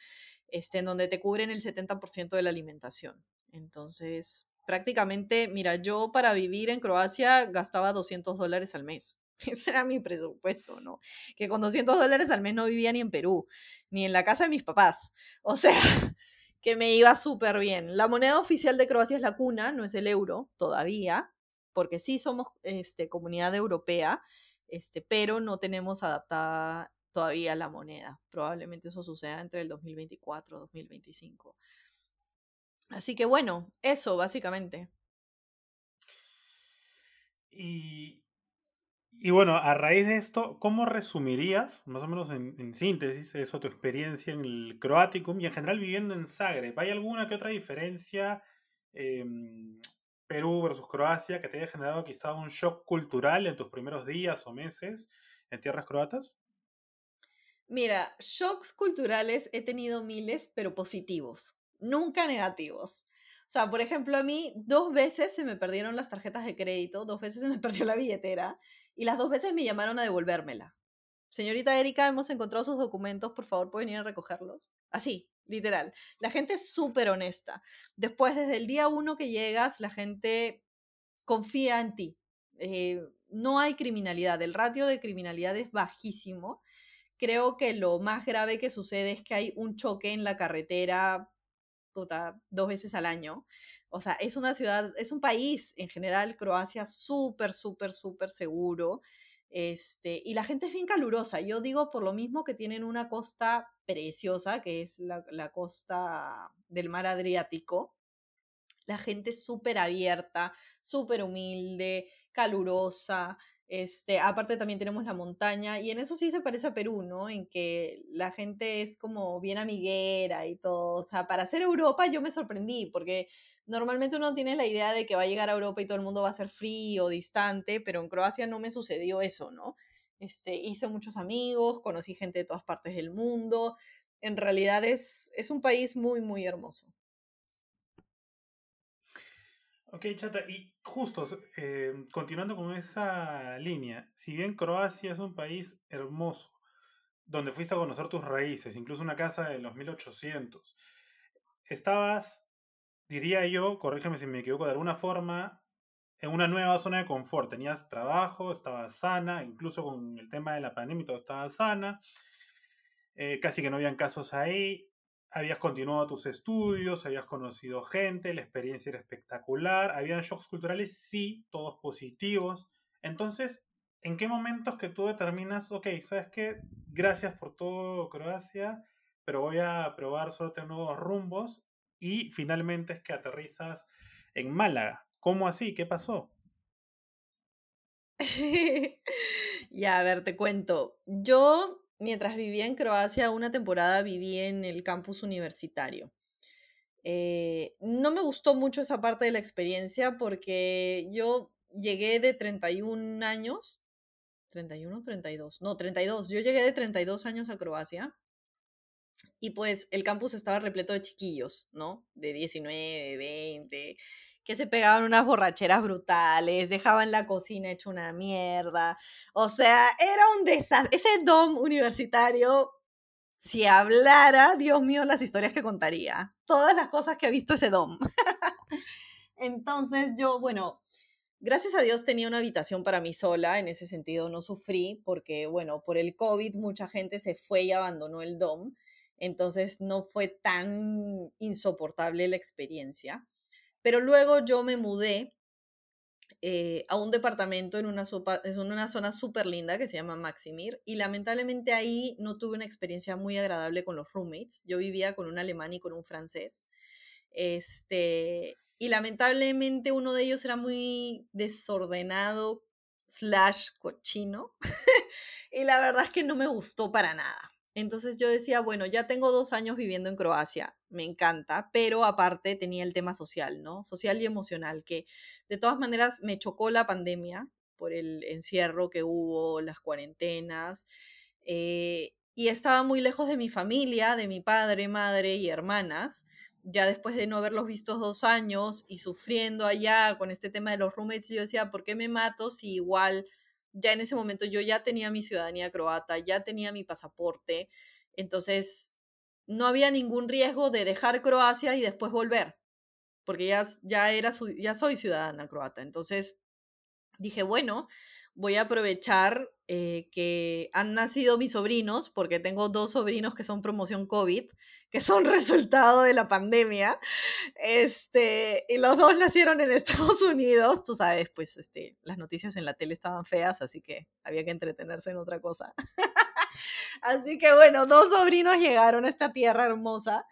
Speaker 2: este, en donde te cubren el 70% de la alimentación. Entonces, prácticamente, mira, yo para vivir en Croacia gastaba 200 dólares al mes. Ese era mi presupuesto, ¿no? Que con 200 dólares al mes no vivía ni en Perú, ni en la casa de mis papás. O sea, que me iba súper bien. La moneda oficial de Croacia es la cuna, no es el euro todavía, porque sí somos este, comunidad europea, este, pero no tenemos adaptada todavía la moneda. Probablemente eso suceda entre el 2024 y 2025. Así que bueno, eso básicamente.
Speaker 1: Y, bueno, a raíz de esto, ¿cómo resumirías, más o menos en, síntesis, eso, tu experiencia en el Croaticum y en general viviendo en Zagreb? ¿Hay alguna que otra diferencia em, Perú versus Croacia que te haya generado quizá un shock cultural en tus primeros días o meses en tierras croatas?
Speaker 2: Mira, shocks culturales he tenido miles, pero positivos, nunca negativos. O sea, por ejemplo, a mí dos veces se me perdieron las tarjetas de crédito, dos veces se me perdió la billetera y las dos veces me llamaron a devolvérmela. Señorita Erika, hemos encontrado sus documentos, por favor, ¿puede venir a recogerlos? Así, literal. La gente es súper honesta. Después, desde el día uno que llegas, la gente confía en ti. Eh, no hay criminalidad, el ratio de criminalidad es bajísimo. Creo que lo más grave que sucede es que hay un choque en la carretera dos veces al año. O sea, es una ciudad, es un país en general, Croacia, súper, súper, súper seguro. Este, y la gente es bien calurosa. Yo digo por lo mismo que tienen una costa preciosa, que es la, la costa del mar Adriático. La gente es súper abierta, súper humilde, calurosa. Este, aparte también tenemos la montaña y en eso sí se parece a Perú, ¿no? En que la gente es como bien amiguera y todo. O sea, para ser Europa yo me sorprendí porque normalmente uno tiene la idea de que va a llegar a Europa y todo el mundo va a ser frío, distante, pero en Croacia no me sucedió eso, ¿no? Este, hice muchos amigos, conocí gente de todas partes del mundo. En realidad es, es un país muy, muy hermoso.
Speaker 1: Ok, Chata, y justo, eh, continuando con esa línea, si bien Croacia es un país hermoso, donde fuiste a conocer tus raíces, incluso una casa de los 1800, estabas, diría yo, corrígeme si me equivoco, de alguna forma, en una nueva zona de confort. Tenías trabajo, estabas sana, incluso con el tema de la pandemia todo estaba sana. Eh, casi que no habían casos ahí habías continuado tus estudios, habías conocido gente, la experiencia era espectacular, habían shocks culturales, sí, todos positivos. Entonces, ¿en qué momentos que tú determinas, ok, sabes qué, gracias por todo Croacia, pero voy a probar suerte nuevos rumbos y finalmente es que aterrizas en Málaga? ¿Cómo así? ¿Qué pasó?
Speaker 2: ya, a ver, te cuento. Yo mientras vivía en Croacia, una temporada viví en el campus universitario. Eh, no me gustó mucho esa parte de la experiencia porque yo llegué de 31 años, 31, 32, no, 32, yo llegué de 32 años a Croacia y pues el campus estaba repleto de chiquillos, ¿no? De 19, 20, que se pegaban unas borracheras brutales, dejaban la cocina hecha una mierda. O sea, era un desastre. Ese dom universitario, si hablara, Dios mío, las historias que contaría. Todas las cosas que ha visto ese dom. Entonces yo, bueno, gracias a Dios tenía una habitación para mí sola, en ese sentido no sufrí, porque, bueno, por el COVID mucha gente se fue y abandonó el dom. Entonces no fue tan insoportable la experiencia. Pero luego yo me mudé eh, a un departamento en una, en una zona súper linda que se llama Maximir y lamentablemente ahí no tuve una experiencia muy agradable con los roommates. Yo vivía con un alemán y con un francés. Este, y lamentablemente uno de ellos era muy desordenado slash cochino y la verdad es que no me gustó para nada. Entonces yo decía, bueno, ya tengo dos años viviendo en Croacia, me encanta, pero aparte tenía el tema social, ¿no? Social y emocional, que de todas maneras me chocó la pandemia por el encierro que hubo, las cuarentenas, eh, y estaba muy lejos de mi familia, de mi padre, madre y hermanas, ya después de no haberlos visto dos años y sufriendo allá con este tema de los roommates, yo decía, ¿por qué me mato si igual ya en ese momento yo ya tenía mi ciudadanía croata, ya tenía mi pasaporte, entonces no había ningún riesgo de dejar Croacia y después volver. porque ya, ya, era, ya soy ciudadana croata. Entonces dije, bueno, voy a aprovechar eh, que han nacido mis sobrinos, porque tengo dos sobrinos que son promoción COVID, que son resultado de la pandemia, este, y los dos nacieron en Estados Unidos, tú sabes, pues este, las noticias en la tele estaban feas, así que había que entretenerse en otra cosa. así que bueno, dos sobrinos llegaron a esta tierra hermosa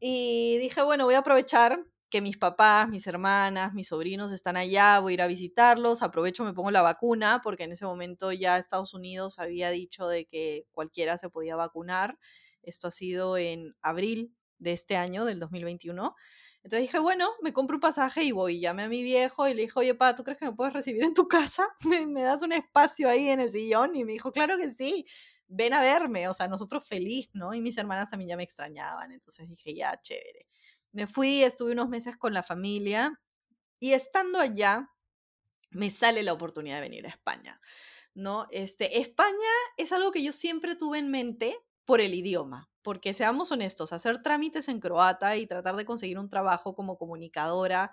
Speaker 2: y dije, bueno, voy a aprovechar que mis papás, mis hermanas, mis sobrinos están allá, voy a ir a visitarlos, aprovecho, me pongo la vacuna, porque en ese momento ya Estados Unidos había dicho de que cualquiera se podía vacunar. Esto ha sido en abril de este año, del 2021. Entonces dije, bueno, me compro un pasaje y voy. Llamé a mi viejo y le dije, oye, pa, ¿tú crees que me puedes recibir en tu casa? ¿Me, ¿Me, das un espacio ahí en el sillón? Y me dijo, claro que sí, ven a verme. O sea, nosotros feliz, ¿no? Y mis hermanas también ya me extrañaban. Entonces dije, ya, chévere. Me fui, estuve unos meses con la familia y estando allá me sale la oportunidad de venir a España. ¿no? Este, España es algo que yo siempre tuve en mente por el idioma, porque seamos honestos, hacer trámites en croata y tratar de conseguir un trabajo como comunicadora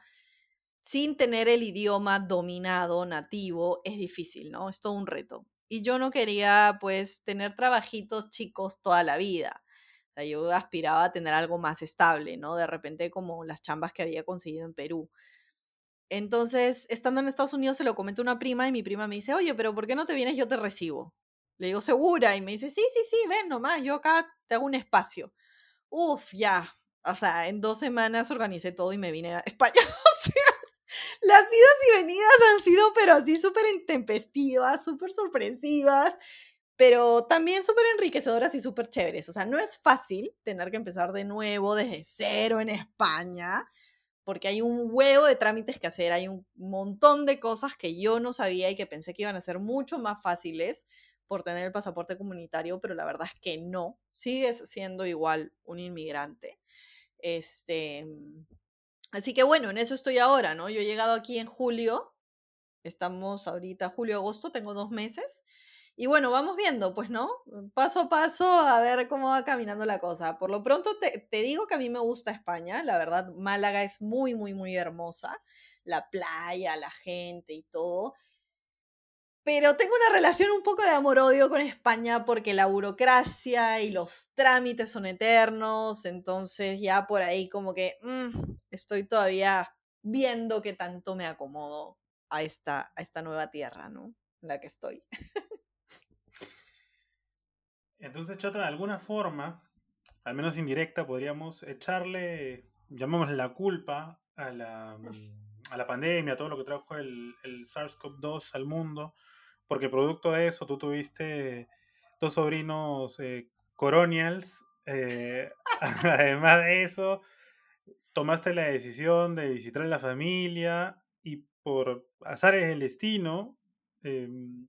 Speaker 2: sin tener el idioma dominado, nativo, es difícil, ¿no? Es todo un reto. Y yo no quería, pues, tener trabajitos chicos toda la vida yo aspiraba a tener algo más estable, ¿no? De repente como las chambas que había conseguido en Perú. Entonces, estando en Estados Unidos, se lo comenté a una prima y mi prima me dice, oye, pero ¿por qué no te vienes? Yo te recibo. Le digo, segura. Y me dice, sí, sí, sí, ven nomás, yo acá te hago un espacio. Uf, ya. O sea, en dos semanas organicé todo y me vine a España. o sea, las idas y venidas han sido, pero así súper intempestivas, súper sorpresivas pero también súper enriquecedoras y súper chéveres. O sea, no es fácil tener que empezar de nuevo, desde cero en España, porque hay un huevo de trámites que hacer, hay un montón de cosas que yo no sabía y que pensé que iban a ser mucho más fáciles por tener el pasaporte comunitario, pero la verdad es que no, sigues siendo igual un inmigrante. Este, así que bueno, en eso estoy ahora, ¿no? Yo he llegado aquí en julio, estamos ahorita julio-agosto, tengo dos meses. Y bueno, vamos viendo, pues, ¿no? Paso a paso a ver cómo va caminando la cosa. Por lo pronto te, digo que a mí me gusta España, la verdad, Málaga es muy, muy, muy hermosa, la playa, la gente y todo. Pero tengo una relación un poco de amor-odio con España porque la burocracia y los trámites son eternos, entonces ya por ahí como que mm, estoy todavía viendo qué tanto me acomodo a esta, a esta nueva tierra, ¿no? En la que estoy.
Speaker 1: Entonces, Chata, de alguna forma, al menos indirecta, podríamos echarle, llamémosle la culpa a la, a la pandemia, a todo lo que trajo el, el SARS-CoV-2 al mundo, porque producto de eso tú tuviste dos sobrinos eh, coronials. Eh, además de eso, tomaste la decisión de visitar a la familia y por azares del destino, em,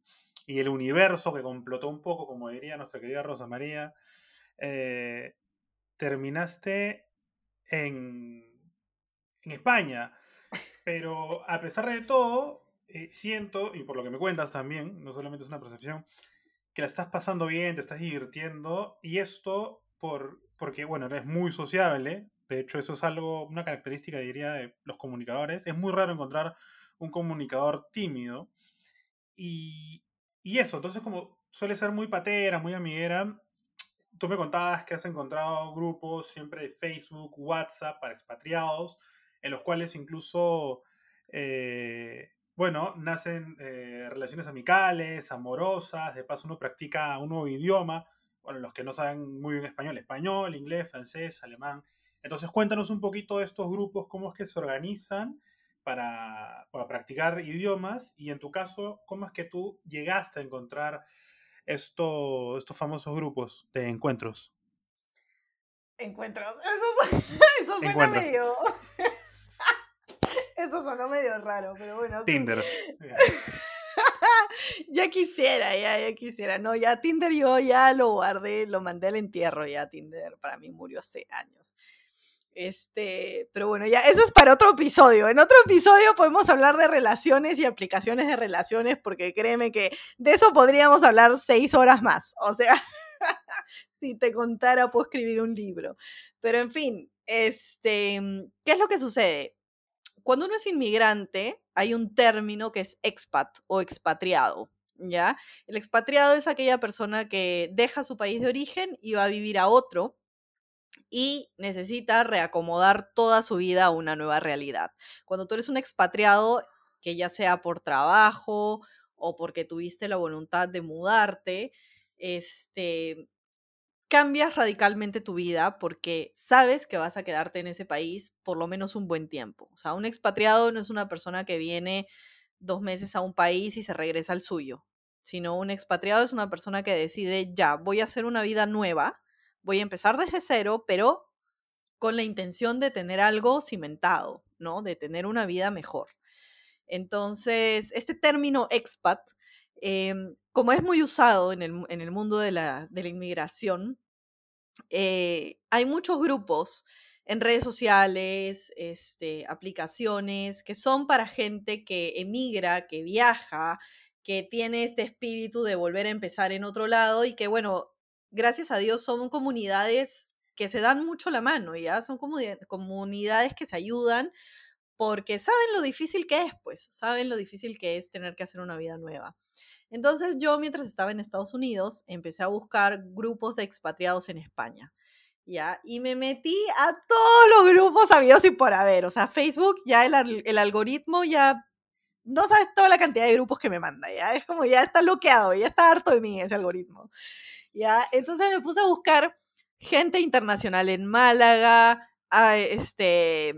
Speaker 1: y el universo que complotó un poco, como diría nuestra querida Rosa María, eh, terminaste en, en, España. Pero a pesar de todo, eh, siento, y por lo que me cuentas también, no solamente es una percepción, que la estás pasando bien, te estás divirtiendo, y esto por, porque, bueno, eres muy sociable, de hecho eso es algo, una característica, diría, de los comunicadores, es muy raro encontrar un comunicador tímido, y, y eso, entonces como suele ser muy patera, muy amiguera, tú me contabas que has encontrado grupos siempre de Facebook, WhatsApp para expatriados, en los cuales incluso, eh, bueno, nacen eh, relaciones amicales, amorosas, de paso uno practica un nuevo idioma, bueno, los que no saben muy bien español, español, inglés, francés, alemán. Entonces cuéntanos un poquito de estos grupos, cómo es que se organizan para, practicar idiomas y en tu caso, ¿cómo es que tú llegaste a encontrar esto, estos famosos grupos de encuentros?
Speaker 2: Encuentros. Eso, suena medio... Eso sonó medio raro, pero bueno.
Speaker 1: Tinder.
Speaker 2: ya quisiera, ya, ya quisiera. No, ya Tinder yo ya lo guardé, lo mandé al entierro, ya Tinder para mí murió hace años. Este, pero bueno, ya eso es para otro episodio. En otro episodio podemos hablar de relaciones y aplicaciones de relaciones, porque créeme que de eso podríamos hablar seis horas más. O sea, si te contara, puedo escribir un libro. Pero en fin, este, ¿qué es lo que sucede? cuando uno es inmigrante, hay un término que es expat o expatriado, ¿ya? El expatriado es aquella persona que deja su país de origen y va a vivir a otro y necesita reacomodar toda su vida a una nueva realidad. Cuando tú eres un expatriado, que ya sea por trabajo o porque tuviste la voluntad de mudarte, este, cambias radicalmente tu vida porque sabes que vas a quedarte en ese país por lo menos un buen tiempo. O sea, un expatriado no es una persona que viene dos meses a un país y se regresa al suyo, sino un expatriado es una persona que decide, ya, voy a hacer una vida nueva, voy a empezar desde cero, pero con la intención de tener algo cimentado, ¿no? De tener una vida mejor. Entonces, este término expat, em, como es muy usado en el, mundo de la, de la inmigración, eh, hay muchos grupos en redes sociales, este, aplicaciones, que son para gente que emigra, que viaja, que tiene este espíritu de volver a empezar en otro lado y que, bueno, gracias a Dios son comunidades que se dan mucho la mano, ¿ya? Son comunidades que se ayudan porque saben lo difícil que es, pues, saben lo difícil que es tener que hacer una vida nueva. Entonces yo mientras estaba en Estados Unidos empecé a buscar grupos de expatriados en España. ¿Ya? Y me metí a todos los grupos habidos y por haber. O sea, Facebook, ya el, el algoritmo ya no sabes toda la cantidad de grupos que me manda, ya es como ya está bloqueado, ya está harto de mí ese algoritmo. Ya, entonces me puse a buscar gente internacional en Málaga, a, este,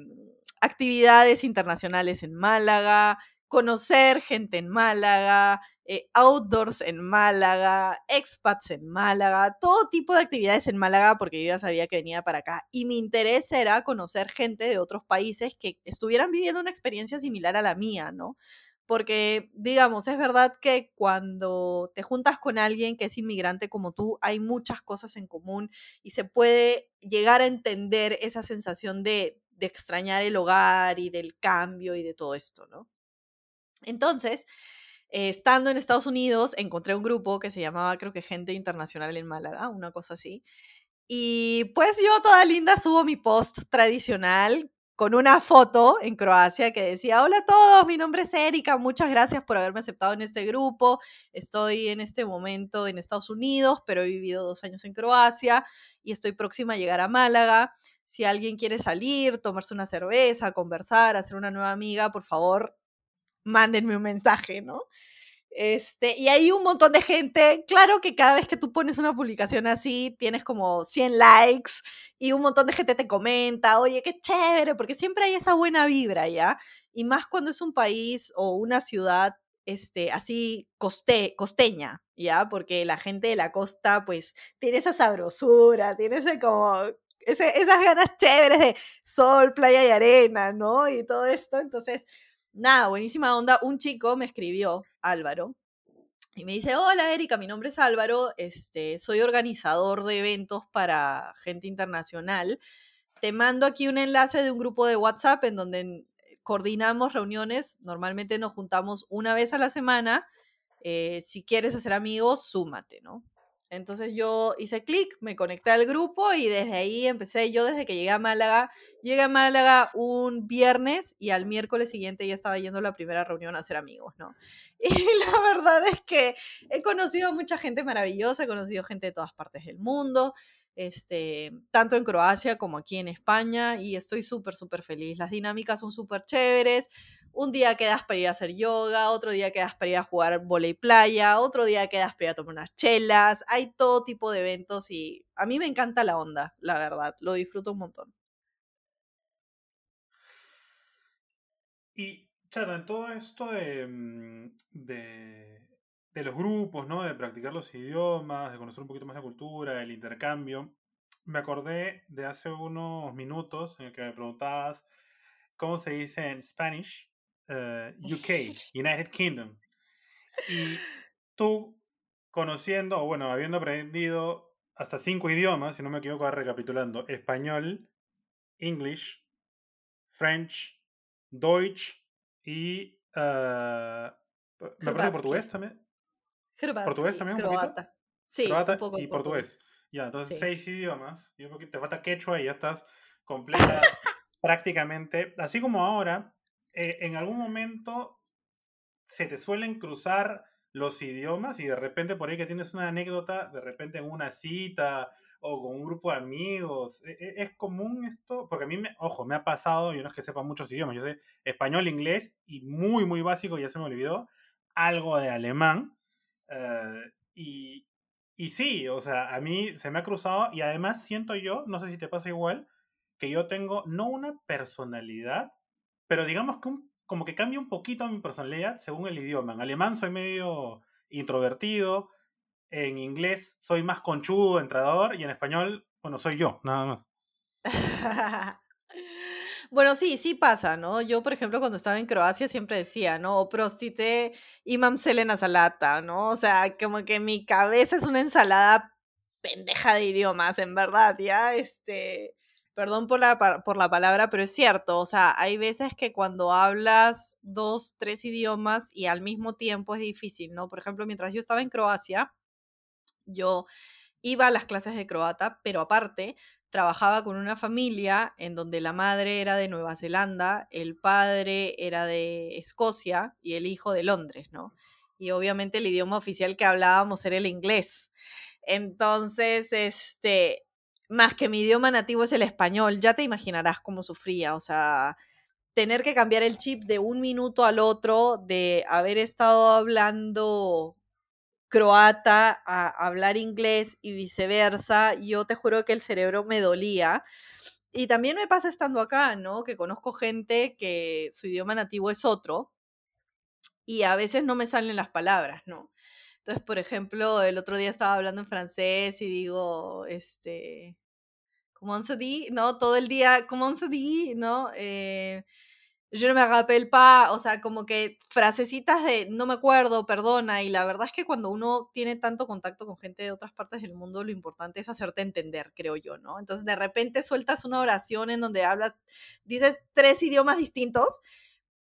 Speaker 2: actividades internacionales en Málaga, conocer gente en Málaga, eh, outdoors en Málaga, expats en Málaga, todo tipo de actividades en Málaga porque yo ya sabía que venía para acá. Y mi interés era conocer gente de otros países que estuvieran viviendo una experiencia similar a la mía, ¿no? Porque, digamos, es verdad que cuando te juntas con alguien que es inmigrante como tú, hay muchas cosas en común y se puede llegar a entender esa sensación de, extrañar el hogar y del cambio y de todo esto, ¿no? Entonces, eh, estando en Estados Unidos, encontré un grupo que se llamaba, creo que Gente Internacional en Málaga, una cosa así. Y pues yo toda linda subo mi post tradicional con una foto en Croacia que decía, hola a todos, mi nombre es Erika, muchas gracias por haberme aceptado en este grupo. Estoy en este momento en Estados Unidos, pero he vivido dos años en Croacia y estoy próxima a llegar a Málaga. Si alguien quiere salir, tomarse una cerveza, conversar, hacer una nueva amiga, por favor, mándenme un mensaje, ¿no? Este, y hay un montón de gente, claro que cada vez que tú pones una publicación así, tienes como 100 likes y un montón de gente te comenta, oye, qué chévere, porque siempre hay esa buena vibra, ¿ya? Y más cuando es un país o una ciudad este, así coste, costeña, ¿ya? Porque la gente de la costa, pues, tiene esa sabrosura, tiene ese como, esas ganas chéveres de sol, playa y arena, ¿no? Y todo esto, entonces nada, buenísima onda. Un chico me escribió, Álvaro, y me dice, hola Erika, mi nombre es Álvaro, este, soy organizador de eventos para gente internacional. Te mando aquí un enlace de un grupo de WhatsApp en donde coordinamos reuniones, normalmente nos juntamos una vez a la semana. Eh, si quieres hacer amigos, súmate, ¿no? Entonces yo hice clic, me conecté al grupo y desde ahí empecé. Yo desde que llegué a Málaga, llegué a Málaga un viernes y al miércoles siguiente ya estaba yendo a la primera reunión a hacer amigos, ¿no? Y la verdad es que he conocido a mucha gente maravillosa, he conocido gente de todas partes del mundo, este, tanto en Croacia como aquí en España y estoy súper, súper feliz. Las dinámicas son súper chéveres un día quedas para ir a hacer yoga, otro día quedas para ir a jugar volei playa, otro día quedas para ir a tomar unas chelas, hay todo tipo de eventos y a mí me encanta la onda, la verdad, lo disfruto un montón.
Speaker 1: Y, Chata, en todo esto de, mm, de, de, los grupos, ¿no? De practicar los idiomas, de conocer un poquito más la cultura, el intercambio, me acordé de hace unos minutos en el que me preguntabas cómo se dice en Spanish UK, eh, United Kingdom. Y tú, conociendo, o bueno, habiendo aprendido hasta cinco idiomas, si no me equivoco, recapitulando, español, English, French, Deutsch y... Uh, me parece portugués también. Portugués también un poquito.
Speaker 2: Sí,
Speaker 1: Croata y portugués. Ya, entonces seis idiomas. Y un poquito, te falta quechua y ya estás completas prácticamente. Así como ahora, eh, en algún momento se te suelen cruzar los idiomas y de repente por ahí que tienes una anécdota, de repente en una cita o con un grupo de amigos, e, e, ¿es común esto? Porque a mí, me, ojo, me ha pasado, yo no es que sepa muchos idiomas, yo sé español, inglés y muy, muy básico, ya se me olvidó, algo de alemán. Eh, y, y sí, o sea, a mí se me ha cruzado y además siento yo, no sé si te pasa igual, que yo tengo no una personalidad, pero digamos que un como que cambia un poquito mi personalidad según el idioma. En alemán soy medio introvertido, en inglés soy más conchudo, entrador, y en español, bueno, soy yo, nada más.
Speaker 2: Bueno, sí, sí pasa, ¿no? Yo, por ejemplo, cuando estaba en Croacia siempre decía, ¿no? Prostite imam selena salata, ¿no? O sea, como que mi cabeza es una ensalada pendeja de idiomas, en verdad, ¿ya? Este, Perdón por la, por la palabra, pero es cierto, o sea, hay veces que cuando hablas dos, tres idiomas y al mismo tiempo es difícil, ¿no? Por ejemplo, mientras yo estaba en Croacia, yo iba a las clases de croata, pero aparte trabajaba con una familia en donde la madre era de Nueva Zelanda, el padre era de Escocia y el hijo de Londres, ¿no? Y obviamente el idioma oficial que hablábamos era el inglés. Entonces, este, más que mi idioma nativo es el español, ya te imaginarás cómo sufría, o sea, tener que cambiar el chip de un minuto al otro, de haber estado hablando croata a hablar inglés y viceversa, yo te juro que el cerebro me dolía. Y también me pasa estando acá, ¿no? Que conozco gente que su idioma nativo es otro y a veces no me salen las palabras, ¿no? Entonces, por ejemplo, el otro día estaba hablando en francés y digo, este, ¿cómo se dit? ¿No? Todo el día, ¿cómo se dit? ¿No? Eh, je ne me rappelle pas, o sea, como que frasecitas de no me acuerdo, perdona, y la verdad es que cuando uno tiene tanto contacto con gente de otras partes del mundo, lo importante es hacerte entender, creo yo, ¿no? Entonces, de repente sueltas una oración en donde hablas, dices tres idiomas distintos,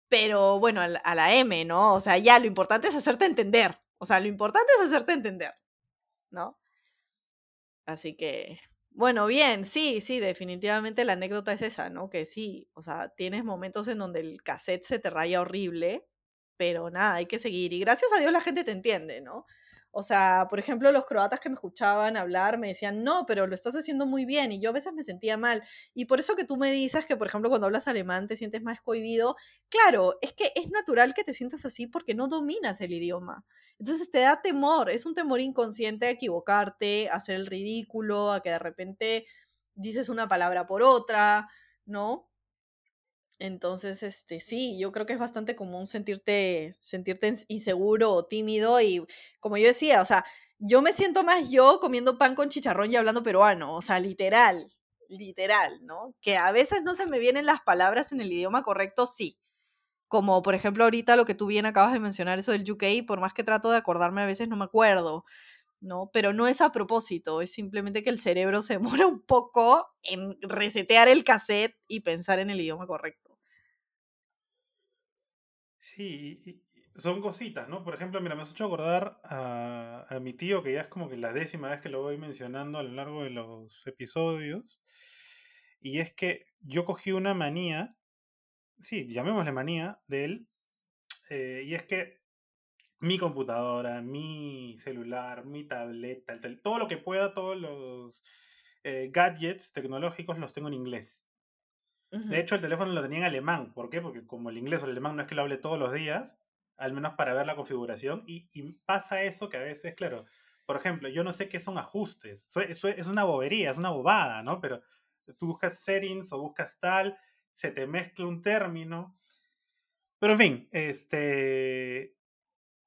Speaker 2: pero bueno, a la M, ¿no? O sea, ya lo importante es hacerte entender, o sea, lo importante es hacerte entender, ¿no? Así que, bueno, bien, sí, sí, definitivamente la anécdota es esa, ¿no? Que sí, o sea, tienes momentos en donde el cassette se te raya horrible, pero nada, hay que seguir. Y gracias a Dios la gente te entiende, ¿no? O sea, por ejemplo, los croatas que me escuchaban hablar me decían, no, pero lo estás haciendo muy bien. Y yo a veces me sentía mal. Y por eso que tú me dices que, por ejemplo, cuando hablas alemán te sientes más cohibido. Claro, es que es natural que te sientas así porque no dominas el idioma. Entonces te da temor, es un temor inconsciente a equivocarte, a hacer el ridículo, a que de repente dices una palabra por otra, ¿no? Entonces, este, sí, yo creo que es bastante común sentirte, sentirte inseguro o tímido y como yo decía, o sea, yo me siento más yo comiendo pan con chicharrón y hablando peruano, o sea, literal, literal, ¿no? Que a veces no se me vienen las palabras en el idioma correcto, sí. Como por ejemplo ahorita lo que tú bien acabas de mencionar, eso del UK, por más que trato de acordarme, a veces no me acuerdo. ¿no? Pero no es a propósito, es simplemente que el cerebro se demora un poco en resetear el cassette y pensar en el idioma correcto.
Speaker 1: Sí, son cositas, ¿no? Por ejemplo, mira, me has hecho acordar a, mi tío, que ya es como que la décima vez que lo voy mencionando a lo largo de los episodios. Y es que yo cogí una manía, sí, llamémosle manía de él, eh, y es que mi computadora, mi celular, mi tableta, todo lo que pueda, todos los eh, gadgets tecnológicos los tengo en inglés. De hecho, el teléfono lo tenía en alemán. ¿Por qué? Porque como el inglés o el alemán no es que lo hable todos los días, al menos para ver la configuración, y, pasa eso que a veces, claro, por ejemplo, yo no sé qué son ajustes. Eso es una bobería, es una bobada, ¿no? Pero tú buscas settings o buscas tal, se te mezcla un término. Pero en fin, este,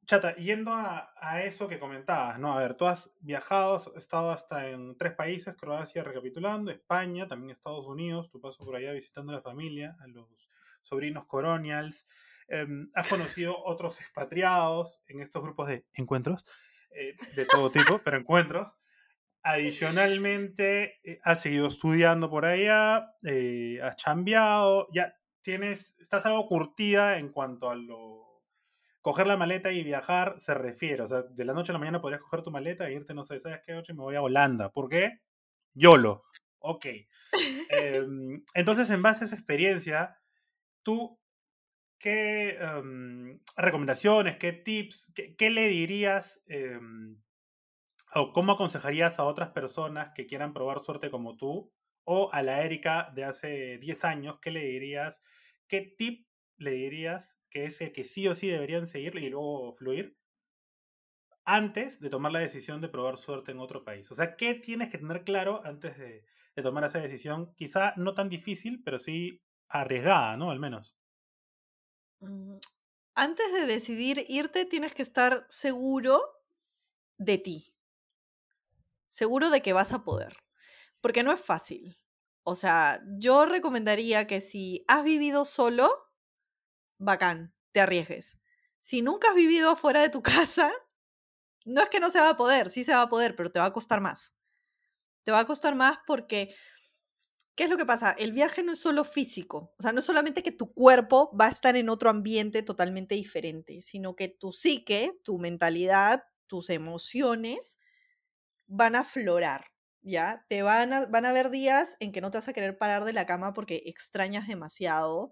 Speaker 1: Chata, yendo a, eso que comentabas, ¿no? A ver, tú has viajado, has estado hasta en tres países, Croacia, recapitulando, España, también Estados Unidos, tu paso por allá visitando a la familia, a los sobrinos colonials, em, has conocido otros expatriados en estos grupos de encuentros, eh, de todo tipo, pero encuentros. Adicionalmente, eh, has seguido estudiando por allá, eh, has chambeado, ya tienes, estás algo curtida en cuanto a lo coger la maleta y viajar se refiere. O sea, de la noche a la mañana podrías coger tu maleta e irte, no sé, ¿sabes qué? Ocho me voy a Holanda. ¿Por qué? YOLO. Ok. Em, entonces, en base a esa experiencia, tú, ¿qué em, recomendaciones, qué tips, qué, le dirías em, o cómo aconsejarías a otras personas que quieran probar suerte como tú o a la Erika de hace 10 años, qué le dirías, qué tip le dirías que es el que sí o sí deberían seguir y luego fluir antes de tomar la decisión de probar suerte en otro país? O sea, ¿qué tienes que tener claro antes de, tomar esa decisión? Quizá no tan difícil, pero sí arriesgada, ¿no? Al menos.
Speaker 2: Mm, antes de decidir irte, tienes que estar seguro de ti. Seguro de que vas a poder. Porque no es fácil. O sea, yo recomendaría que si has vivido solo, bacán, te arriesgues. Si nunca has vivido fuera de tu casa, no es que no se va a poder, sí se va a poder, pero te va a costar más. Te va a costar más porque, ¿qué es lo que pasa? El viaje no es solo físico, o sea, no es solamente que tu cuerpo va a estar en otro ambiente totalmente diferente, sino que tu psique, tu mentalidad, tus emociones van a aflorar, ¿ya? Te van a, van a haber días en que no te vas a querer parar de la cama porque extrañas demasiado,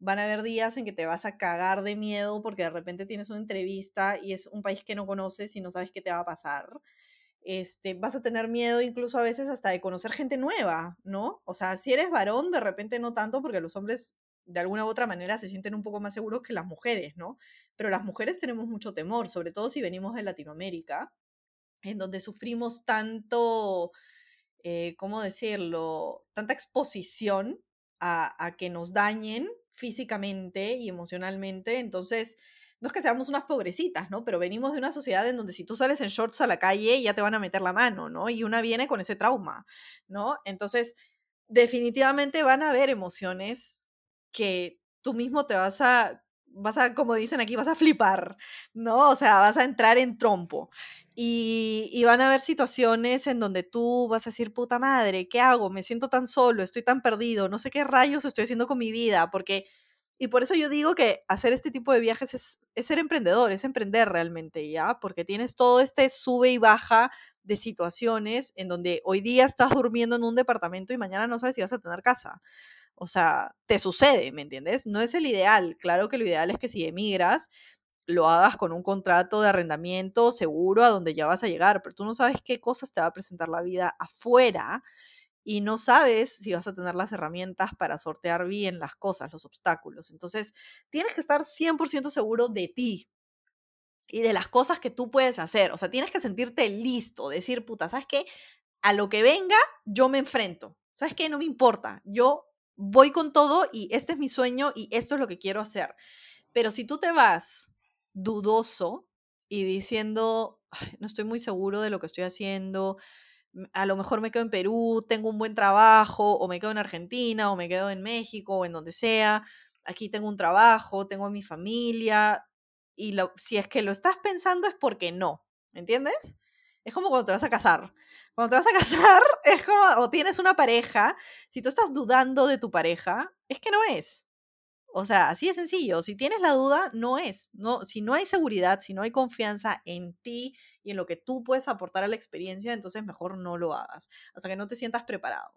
Speaker 2: van a haber días en que te vas a cagar de miedo porque de repente tienes una entrevista y es un país que no conoces y no sabes qué te va a pasar. Este, vas a tener miedo incluso a veces hasta de conocer gente nueva, ¿no? O sea, si eres varón, de repente no tanto porque los hombres de alguna u otra manera se sienten un poco más seguros que las mujeres, ¿no? Pero las mujeres tenemos mucho temor, sobre todo si venimos de Latinoamérica, en donde sufrimos tanto, eh, ¿cómo decirlo? Tanta exposición a, a que nos dañen físicamente y emocionalmente. Entonces, no es que seamos unas pobrecitas, ¿no? Pero venimos de una sociedad en donde si tú sales en shorts a la calle ya te van a meter la mano, ¿no? Y una viene con ese trauma, ¿no? Entonces, definitivamente van a haber emociones que tú mismo te vas a, vas a, como dicen aquí, vas a flipar, ¿no? O sea, vas a entrar en trompo. Y, y, van a haber situaciones en donde tú vas a decir, puta madre, ¿qué hago? Me siento tan solo, estoy tan perdido, no sé qué rayos estoy haciendo con mi vida, porque, y por eso yo digo que hacer este tipo de viajes es, es ser emprendedor, es emprender realmente, ¿ya? Porque tienes todo este sube y baja de situaciones en donde hoy día estás durmiendo en un departamento y mañana no sabes si vas a tener casa. O sea, te sucede, ¿me entiendes? No es el ideal. Claro que lo ideal es que si emigras, lo hagas con un contrato de arrendamiento seguro a donde ya vas a llegar, pero tú no sabes qué cosas te va a presentar la vida afuera y no sabes si vas a tener las herramientas para sortear bien las cosas, los obstáculos. Entonces, tienes que estar 100% seguro de ti y de las cosas que tú puedes hacer. O sea, tienes que sentirte listo, decir, puta, ¿sabes qué? A lo que venga, yo me enfrento. ¿Sabes qué? No me importa. Yo voy con todo y este es mi sueño y esto es lo que quiero hacer. Pero si tú te vas dudoso y diciendo, no estoy muy seguro de lo que estoy haciendo, a lo mejor me quedo en Perú, tengo un buen trabajo, o me quedo en Argentina, o me quedo en México, o en donde sea, aquí tengo un trabajo, tengo mi familia, y lo, si es que lo estás pensando es porque no, ¿entiendes? Es como cuando te vas a casar. Cuando te vas a casar, es como, o tienes una pareja, si tú estás dudando de tu pareja, es que no es. O sea, así de sencillo. Si tienes la duda, no es. No, si no hay seguridad, si no hay confianza en ti y en lo que tú puedes aportar a la experiencia, entonces mejor no lo hagas. Hasta que no te sientas preparado.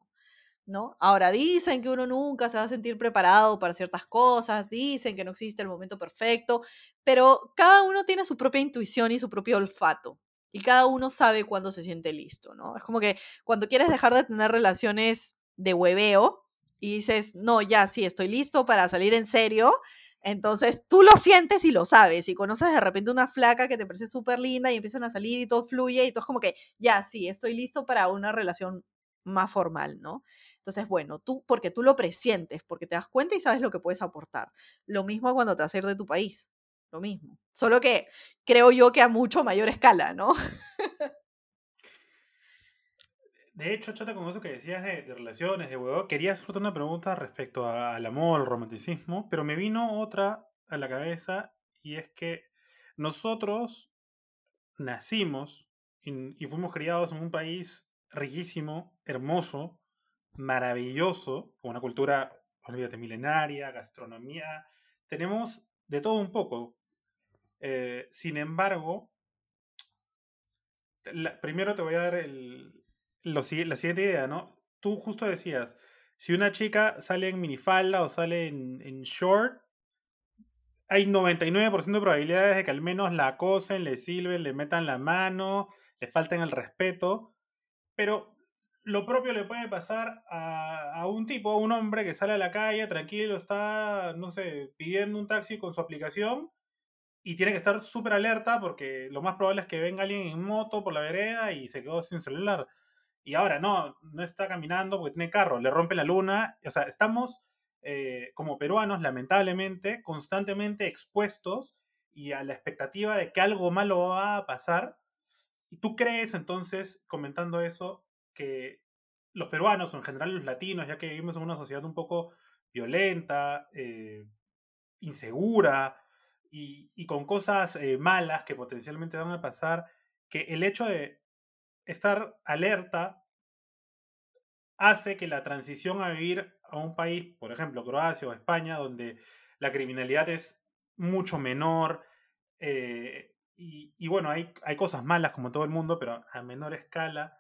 Speaker 2: ¿No? Ahora dicen que uno nunca se va a sentir preparado para ciertas cosas, dicen que no existe el momento perfecto, pero cada uno tiene su propia intuición y su propio olfato. Y cada uno sabe cuándo se siente listo, ¿no? Es como que cuando quieres dejar de tener relaciones de hueveo, y dices, no, ya sí, estoy listo para salir en serio. Entonces tú lo sientes y lo sabes. Y conoces de repente una flaca que te parece súper linda y empiezan a salir y todo fluye y todo es como que, ya sí, estoy listo para una relación más formal, ¿no? Entonces, bueno, tú, porque tú lo presientes, porque te das cuenta y sabes lo que puedes aportar. Lo mismo cuando te vas de tu país, lo mismo. Solo que creo yo que a mucho mayor escala, ¿no?
Speaker 1: De hecho, chata, con eso que decías de, relaciones, de huevo, quería hacerte una pregunta respecto al amor, al romanticismo, pero me vino otra a la cabeza y es que nosotros nacimos y, fuimos criados en un país riquísimo, hermoso, maravilloso, con una cultura, olvídate, milenaria, gastronomía, tenemos de todo un poco. Eh, sin embargo, primero te voy a dar el, la siguiente idea, ¿no? Tú justo decías, si una chica sale en minifalda o sale en, short, hay 99% de probabilidades de que al menos la acosen, le silben, le metan la mano, le falten el respeto. Pero lo propio le puede pasar a, a, un tipo, a un hombre que sale a la calle tranquilo, está, no sé, pidiendo un taxi con su aplicación y tiene que estar súper alerta porque lo más probable es que venga alguien en moto por la vereda y se quedó sin celular. Y ahora no, no está caminando porque tiene carro, le rompe la luna. O sea, estamos eh, como peruanos, lamentablemente, constantemente expuestos y a la expectativa de que algo malo va a pasar. ¿Y tú crees entonces, comentando eso, que los peruanos o en general los latinos, ya que vivimos en una sociedad un poco violenta, eh, insegura y, y, con cosas eh, malas que potencialmente van a pasar, que el hecho de estar alerta hace que la transición a vivir a un país, por ejemplo, Croacia o España, donde la criminalidad es mucho menor, eh, y, y, bueno, hay, hay cosas malas como todo el mundo, pero a menor escala.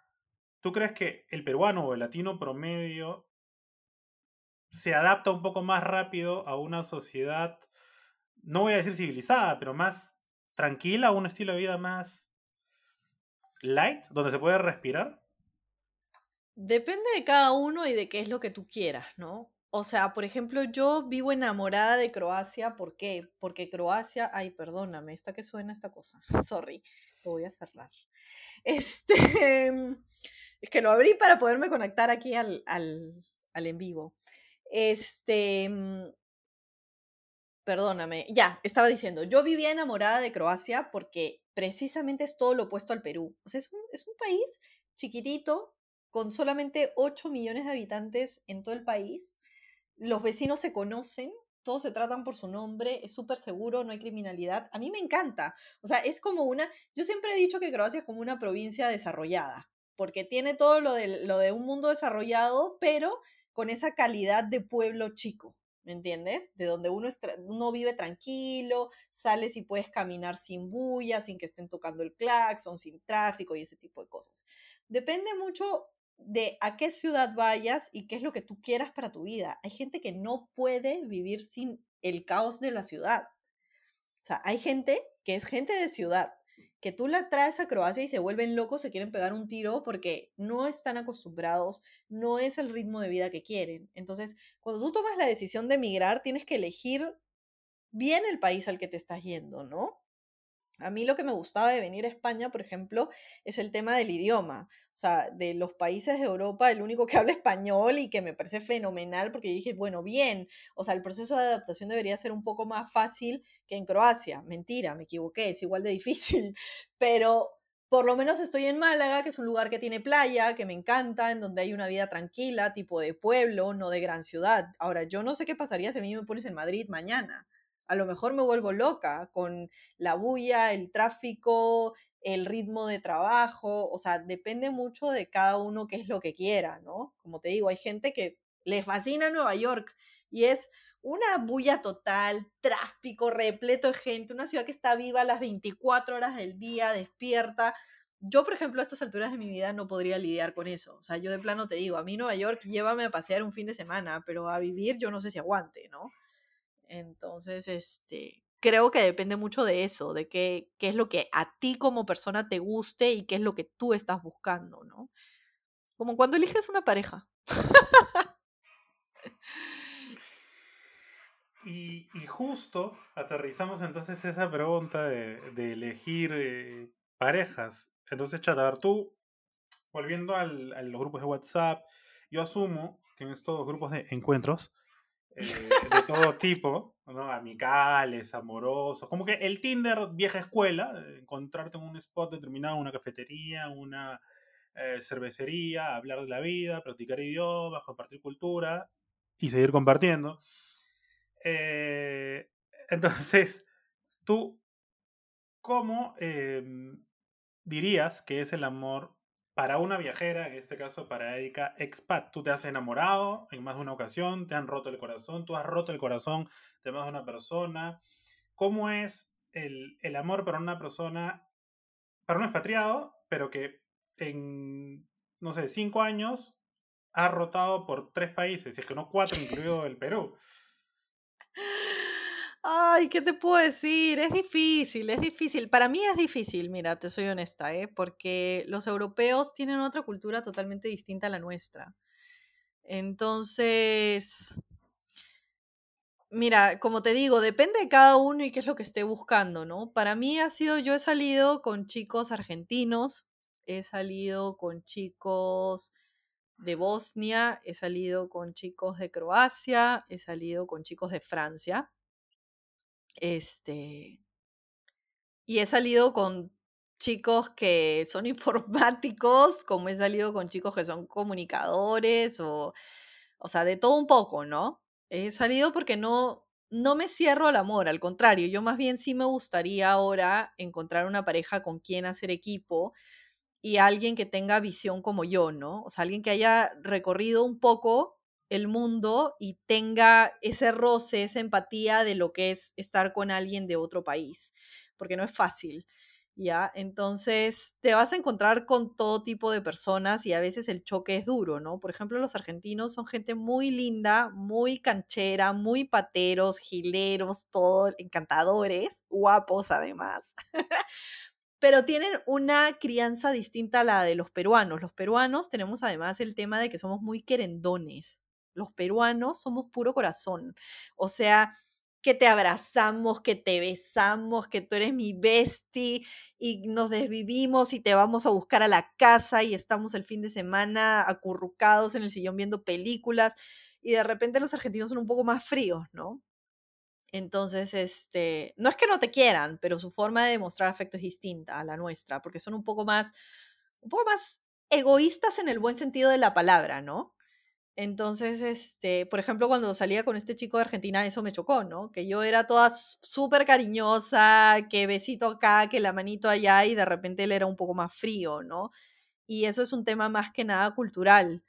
Speaker 1: ¿Tú crees que el peruano o el latino promedio se adapta un poco más rápido a una sociedad, no voy a decir civilizada, pero más tranquila, a un estilo de vida más light, donde se puede respirar?
Speaker 2: Depende de cada uno y de qué es lo que tú quieras, ¿no? O sea, por ejemplo, yo vivo enamorada de Croacia, ¿por qué? Porque Croacia, ay, perdóname, esta que suena esta cosa, sorry, lo voy a cerrar. Este, es que lo abrí para poderme conectar aquí al, al, al en vivo. Este, perdóname, ya, estaba diciendo, yo vivía enamorada de Croacia porque precisamente es todo lo opuesto al Perú. O sea, es un, es un país chiquitito, con solamente 8 millones de habitantes en todo el país. Los vecinos se conocen, todos se tratan por su nombre, es súper seguro, no hay criminalidad. A mí me encanta. O sea, es como una, yo siempre he dicho que Croacia es como una provincia desarrollada, porque tiene todo lo de, lo de un mundo desarrollado, pero con esa calidad de pueblo chico. ¿Me entiendes? De donde uno, es uno vive tranquilo, sales y puedes caminar sin bulla, sin que estén tocando el claxon, sin tráfico y ese tipo de cosas. Depende mucho de a qué ciudad vayas y qué es lo que tú quieras para tu vida. Hay gente que no puede vivir sin el caos de la ciudad. O sea, hay gente que es gente de ciudad, que tú la traes a Croacia y se vuelven locos, se quieren pegar un tiro porque no están acostumbrados, no es el ritmo de vida que quieren. Entonces, cuando tú tomas la decisión de emigrar, tienes que elegir bien el país al que te estás yendo, ¿no? A mí lo que me gustaba de venir a España, por ejemplo, es el tema del idioma. O sea, de los países de Europa, el único que habla español y que me parece fenomenal porque dije, bueno, bien, o sea, el proceso de adaptación debería ser un poco más fácil que en Croacia. Mentira, me equivoqué, es igual de difícil. Pero por lo menos estoy en Málaga, que es un lugar que tiene playa, que me encanta, en donde hay una vida tranquila, tipo de pueblo, no de gran ciudad. Ahora, yo no sé qué pasaría si a mí me pones en Madrid mañana a lo mejor me vuelvo loca con la bulla, el tráfico, el ritmo de trabajo, o sea, depende mucho de cada uno qué es lo que quiera, ¿no? Como te digo, hay gente que le fascina Nueva York y es una bulla total, tráfico repleto de gente, una ciudad que está viva las 24 horas del día, despierta. Yo, por ejemplo, a estas alturas de mi vida no podría lidiar con eso. O sea, yo de plano te digo, a mí Nueva York llévame a pasear un fin de semana, pero a vivir yo no sé si aguante, ¿no? Entonces, este, creo que depende mucho de eso, de qué, qué es lo que a ti como persona te guste y qué es lo que tú estás buscando, ¿no? Como cuando eliges una pareja.
Speaker 1: Y, justo aterrizamos entonces esa pregunta de, de elegir eh, parejas. Entonces, Chat, a ver, tú, volviendo al, a los grupos de WhatsApp, yo asumo que en estos grupos de encuentros eh, de todo tipo, ¿no? amicales, amorosos, como que el Tinder vieja escuela, encontrarte en un spot determinado, una cafetería, una eh, cervecería, hablar de la vida, practicar idiomas, compartir cultura y seguir compartiendo. Eh, entonces, tú, ¿cómo em, dirías que es el amor para una viajera, en este caso para Erika, expat, tú te has enamorado en más de una ocasión, te han roto el corazón, tú has roto el corazón de más de una persona. ¿Cómo es el, el amor para una persona, para un expatriado, pero que en, no sé, cinco años ha rotado por tres países, y es que no cuatro, incluido el Perú?
Speaker 2: Ay, ¿qué te puedo decir? Es difícil, es difícil. Para mí es difícil, mira, te soy honesta, ¿eh? Porque los europeos tienen otra cultura totalmente distinta a la nuestra. Entonces, mira, como te digo, depende de cada uno y qué es lo que esté buscando, ¿no? Para mí ha sido, yo he salido con chicos argentinos, he salido con chicos de Bosnia, he salido con chicos de Croacia, he salido con chicos de Francia. Este, y he salido con chicos que son informáticos, como he salido con chicos que son comunicadores o, o sea, de todo un poco, ¿no? He salido porque no, no me cierro al amor, al contrario, yo más bien sí me gustaría ahora encontrar una pareja con quien hacer equipo y alguien que tenga visión como yo, ¿no? O sea, alguien que haya recorrido un poco el mundo y tenga ese roce, esa empatía de lo que es estar con alguien de otro país, porque no es fácil, ¿ya? Entonces, te vas a encontrar con todo tipo de personas y a veces el choque es duro, ¿no? Por ejemplo, los argentinos son gente muy linda, muy canchera, muy pateros, gileros, todos encantadores, guapos además. pero tienen una crianza distinta a la de los peruanos. Los peruanos tenemos además el tema de que somos muy querendones. Los peruanos somos puro corazón. O sea, que te abrazamos, que te besamos, que tú eres mi bestie y nos desvivimos y te vamos a buscar a la casa y estamos el fin de semana acurrucados en el sillón viendo películas y de repente los argentinos son un poco más fríos, ¿no? Entonces, este, no es que no te quieran, pero su forma de demostrar afecto es distinta a la nuestra, porque son un poco más, un poco más egoístas en el buen sentido de la palabra, ¿no? Entonces, este, por ejemplo, cuando salía con este chico de Argentina, eso me chocó, ¿no? Que yo era toda súper cariñosa, que besito acá, que la manito allá, y de repente él era un poco más frío, ¿no? Y eso es un tema más que nada cultural.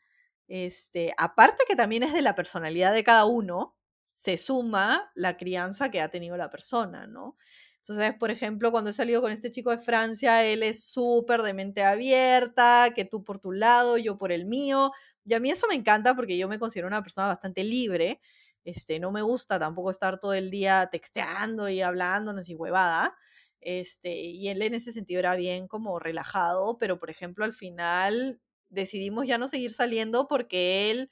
Speaker 2: Este, aparte que también es de la personalidad de cada uno, se suma la crianza que ha tenido la persona, ¿no? Entonces, por ejemplo, cuando he salido con este chico de Francia, él es súper de mente abierta, que tú por tu lado, yo por el mío. Y a mí eso me encanta porque yo me considero una persona bastante libre. Este, no me gusta tampoco estar todo el día texteando y hablándonos y huevada. Este, y él en ese sentido era bien como relajado, pero por ejemplo, al final decidimos ya no seguir saliendo porque él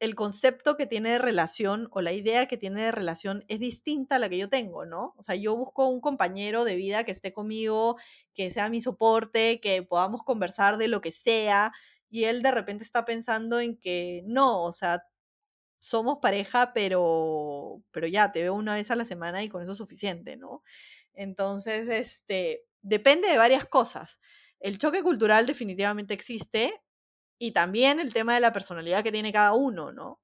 Speaker 2: el concepto que tiene de relación o la idea que tiene de relación es distinta a la que yo tengo, ¿no? O sea, yo busco un compañero de vida que esté conmigo, que sea mi soporte, que podamos conversar de lo que sea, y él de repente está pensando en que no, o sea, somos pareja, pero, pero ya, te veo una vez a la semana y con eso es suficiente, ¿no? Entonces, este, depende de varias cosas. El choque cultural definitivamente existe, y también el tema de la personalidad que tiene cada uno, ¿no?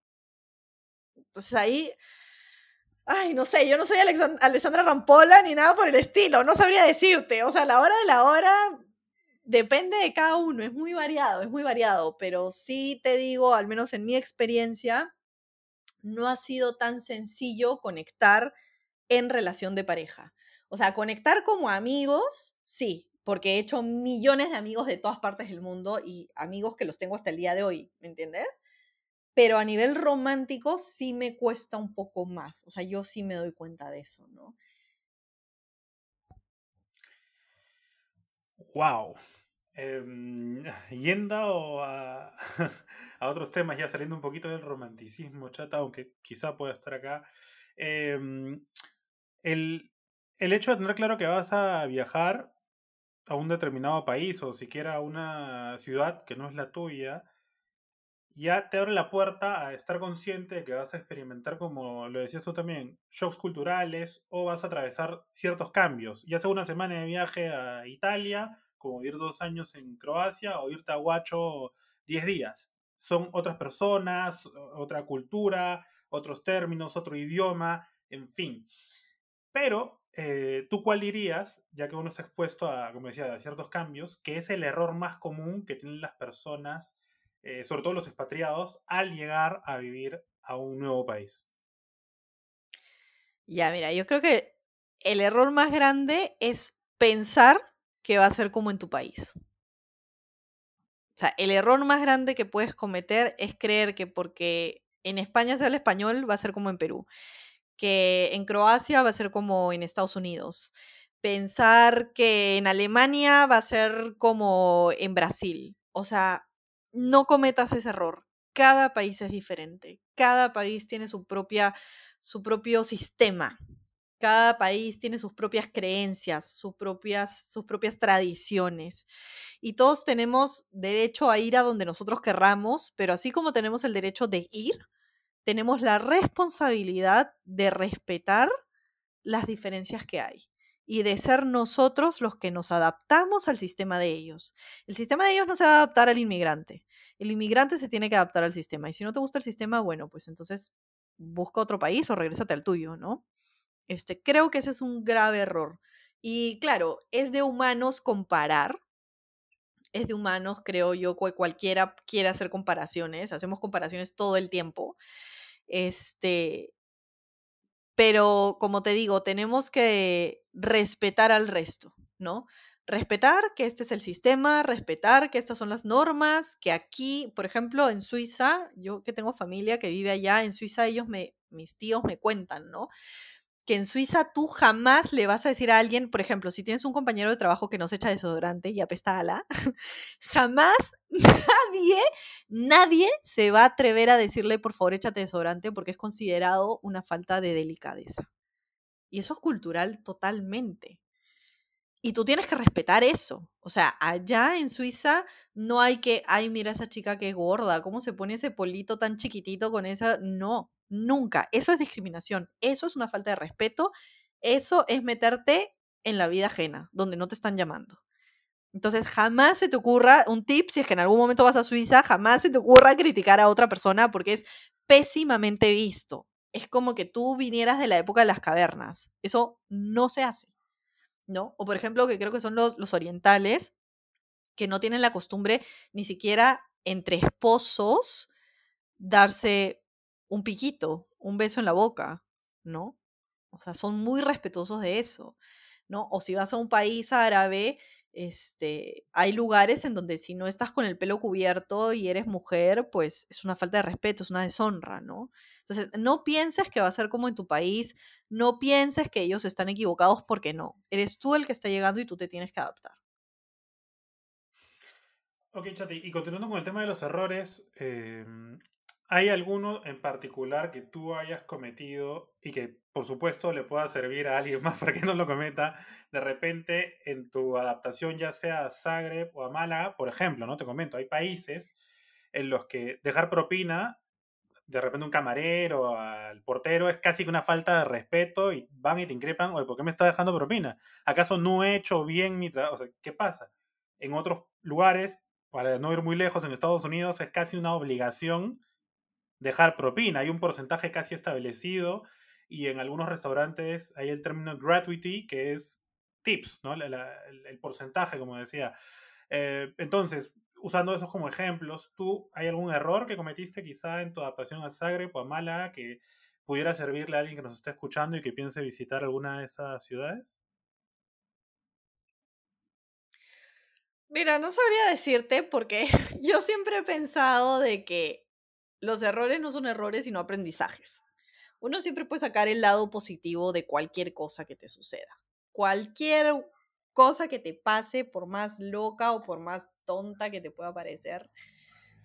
Speaker 2: Entonces ahí, ay, no sé, yo no soy Alessandra Rampola ni nada por el estilo, no sabría decirte, o sea, a la hora de la hora depende de cada uno, es muy variado, es muy variado, pero sí te digo, al menos en mi experiencia, no ha sido tan sencillo conectar en relación de pareja. O sea, conectar como amigos, sí, porque he hecho millones de amigos de todas partes del mundo y amigos que los tengo hasta el día de hoy, ¿me entiendes? Pero a nivel romántico sí me cuesta un poco más, o sea, yo sí me doy cuenta de eso, ¿no?
Speaker 1: Wow. Em, yendo a, a, otros temas, ya saliendo un poquito del romanticismo, chata, aunque quizá pueda estar acá. Em, el, el hecho de tener claro que vas a viajar a un determinado país o siquiera a una ciudad que no es la tuya, ya te abre la puerta a estar consciente de que vas a experimentar, como lo decías tú también, shocks culturales o vas a atravesar ciertos cambios, ya sea una semana de viaje a Italia, como ir dos años en Croacia o irte a Huacho diez días. Son otras personas, otra cultura, otros términos, otro idioma, en fin. Pero eh, ¿tú cuál dirías, ya que uno está expuesto a, como decía, a ciertos cambios, que es el error más común que tienen las personas, eh, sobre todo los expatriados, al llegar a vivir a un nuevo país?
Speaker 2: Ya, mira, yo creo que el error más grande es pensar que va a ser como en tu país. O sea, el error más grande que puedes cometer es creer que porque en España se habla español va a ser como en Perú que en Croacia va a ser como en Estados Unidos. Pensar que en Alemania va a ser como en Brasil. O sea, no cometas ese error. Cada país es diferente. Cada país tiene su propia su propio sistema. Cada país tiene sus propias creencias, sus propias, sus propias tradiciones. Y todos tenemos derecho a ir a donde nosotros querramos, pero así como tenemos el derecho de ir, tenemos la responsabilidad de respetar las diferencias que hay y de ser nosotros los que nos adaptamos al sistema de ellos. El sistema de ellos no se va a adaptar al inmigrante. El inmigrante se tiene que adaptar al sistema. Y si no te gusta el sistema, bueno, pues entonces busca otro país o regrésate al tuyo, ¿no? Este, creo que ese es un grave error. Y claro, es de humanos comparar. Es de humanos, creo yo, cualquiera quiere hacer comparaciones. Hacemos comparaciones todo el tiempo. Este, pero como te digo, tenemos que respetar al resto, ¿no? Respetar que este es el sistema, respetar que estas son las normas, que aquí, por ejemplo, en Suiza, yo que tengo familia que vive allá, en Suiza ellos me, mis tíos me cuentan, ¿no? Que en Suiza tú jamás le vas a decir a alguien, por ejemplo, si tienes un compañero de trabajo que no se echa desodorante y apesta ala, jamás nadie, nadie se va a atrever a decirle, por favor, échate desodorante porque es considerado una falta de delicadeza. Y eso es cultural totalmente. Y tú tienes que respetar eso. O sea, allá en Suiza no hay que, ay, mira esa chica que gorda, ¿cómo se pone ese polito tan chiquitito con esa? No, nunca. Eso es discriminación. Eso es una falta de respeto. Eso es meterte en la vida ajena, donde no te están llamando. Entonces, jamás se te ocurra, un tip, si es que en algún momento vas a Suiza, jamás se te ocurra criticar a otra persona porque es pésimamente visto. Es como que tú vinieras de la época de las cavernas. Eso no se hace. ¿no? O por ejemplo, que creo que son los, los orientales, que no tienen la costumbre ni siquiera entre esposos darse un piquito, un beso en la boca, ¿no? O sea, son muy respetuosos de eso, ¿no? O si vas a un país árabe, este, hay lugares en donde si no estás con el pelo cubierto y eres mujer, pues es una falta de respeto, es una deshonra, ¿no? Entonces, no pienses que va a ser como en tu país, no pienses que ellos están equivocados porque no. Eres tú el que está llegando y tú te tienes que adaptar.
Speaker 1: Ok, Chati, y continuando con el tema de los errores, em, ¿hay alguno en particular que tú hayas cometido y que por supuesto le pueda servir a alguien más para que no lo cometa de repente en tu adaptación ya sea a Zagreb o a Málaga? Por ejemplo, ¿no? Te comento, hay países en los que dejar propina de repente un camarero, al portero, es casi que una falta de respeto y van y te increpan, oye, ¿por qué me está dejando propina? ¿Acaso no he hecho bien mi trabajo? O ¿qué pasa? En otros lugares, para no ir muy lejos, en Estados Unidos es casi una obligación dejar propina. Hay un porcentaje casi establecido y en algunos restaurantes hay el término gratuity, que es tips, ¿no? el, porcentaje, como decía. Eh, entonces, usando esos como ejemplos, ¿tú hay algún error que cometiste quizá en tu adaptación a Zagreb o a Málaga que pudiera servirle a alguien que nos esté escuchando y que piense visitar alguna de esas ciudades?
Speaker 2: Mira, no sabría decirte porque yo siempre he pensado de que los errores no son errores sino aprendizajes. Uno siempre puede sacar el lado positivo de cualquier cosa que te suceda. Cualquier cosa que te pase, por más loca o por más tonta que te pueda parecer,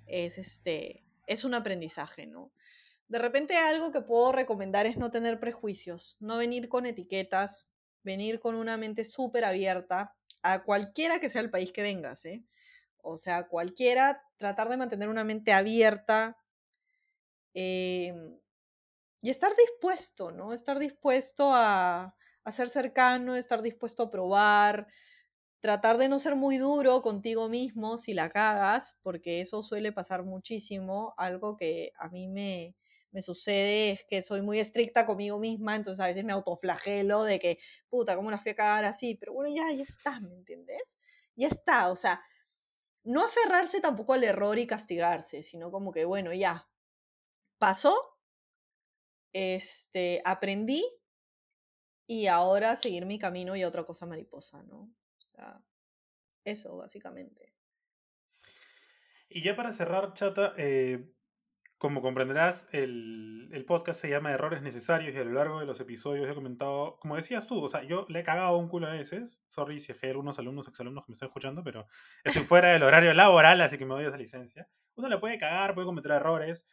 Speaker 2: es, este, es un aprendizaje, ¿no? De repente algo que puedo recomendar es no tener prejuicios, no venir con etiquetas, venir con una mente súper abierta a cualquiera que sea el país que vengas, ¿eh? O sea, cualquiera, tratar de mantener una mente abierta em, y estar dispuesto, ¿no? Estar dispuesto a, a ser cercano, estar dispuesto a probar, tratar de no ser muy duro contigo mismo si la cagas, porque eso suele pasar muchísimo. Algo que a mí me, me sucede es que soy muy estricta conmigo misma, entonces a veces me autoflagelo de que, puta, ¿cómo la fui a cagar así? Pero bueno, ya, ya está, ¿me entiendes? Ya está, o sea, no aferrarse tampoco al error y castigarse, sino como que, bueno, ya, pasó, este, aprendí y ahora seguir mi camino y otra cosa mariposa, ¿no? eso, básicamente.
Speaker 1: Y ya para cerrar, Chata, eh, como comprenderás, el, el, podcast se llama Errores Necesarios y a lo largo de los episodios he comentado, como decías tú, o sea, yo le he cagado un culo a veces. Sorry si hay algunos alumnos, exalumnos que me están escuchando, pero estoy fuera del horario laboral, así que me doy esa licencia. Uno le puede cagar, puede cometer errores,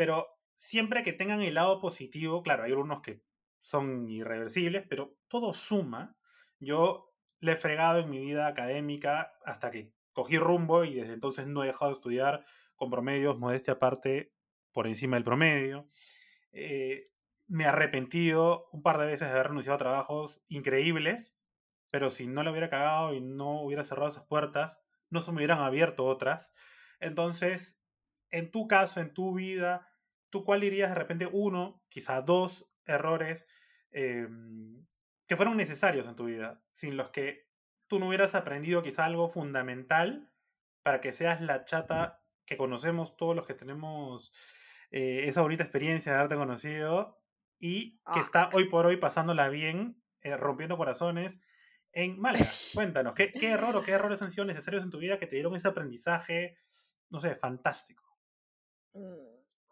Speaker 1: pero siempre que tengan el lado positivo, claro, hay algunos que son irreversibles, pero todo suma. Yo le he fregado en mi vida académica hasta que cogí rumbo y desde entonces no he dejado de estudiar con promedios, modestia aparte, por encima del promedio. Eh, me he arrepentido un par de veces de haber renunciado a trabajos increíbles, pero si no le hubiera cagado y no hubiera cerrado esas puertas, no se me hubieran abierto otras. Entonces, en tu caso, en tu vida, ¿tú cuál dirías de repente uno, quizá dos errores em, que fueron necesarios en tu vida, sin los que tú no hubieras aprendido quizá algo fundamental para que seas la chata que conocemos todos los que tenemos eh, esa bonita experiencia de haberte conocido y que ah. está hoy por hoy pasándola bien, eh, rompiendo corazones en Málaga. Cuéntanos, ¿qué, ¿qué, error o qué errores han sido necesarios en tu vida que te dieron ese aprendizaje, no sé, fantástico?
Speaker 2: Mm,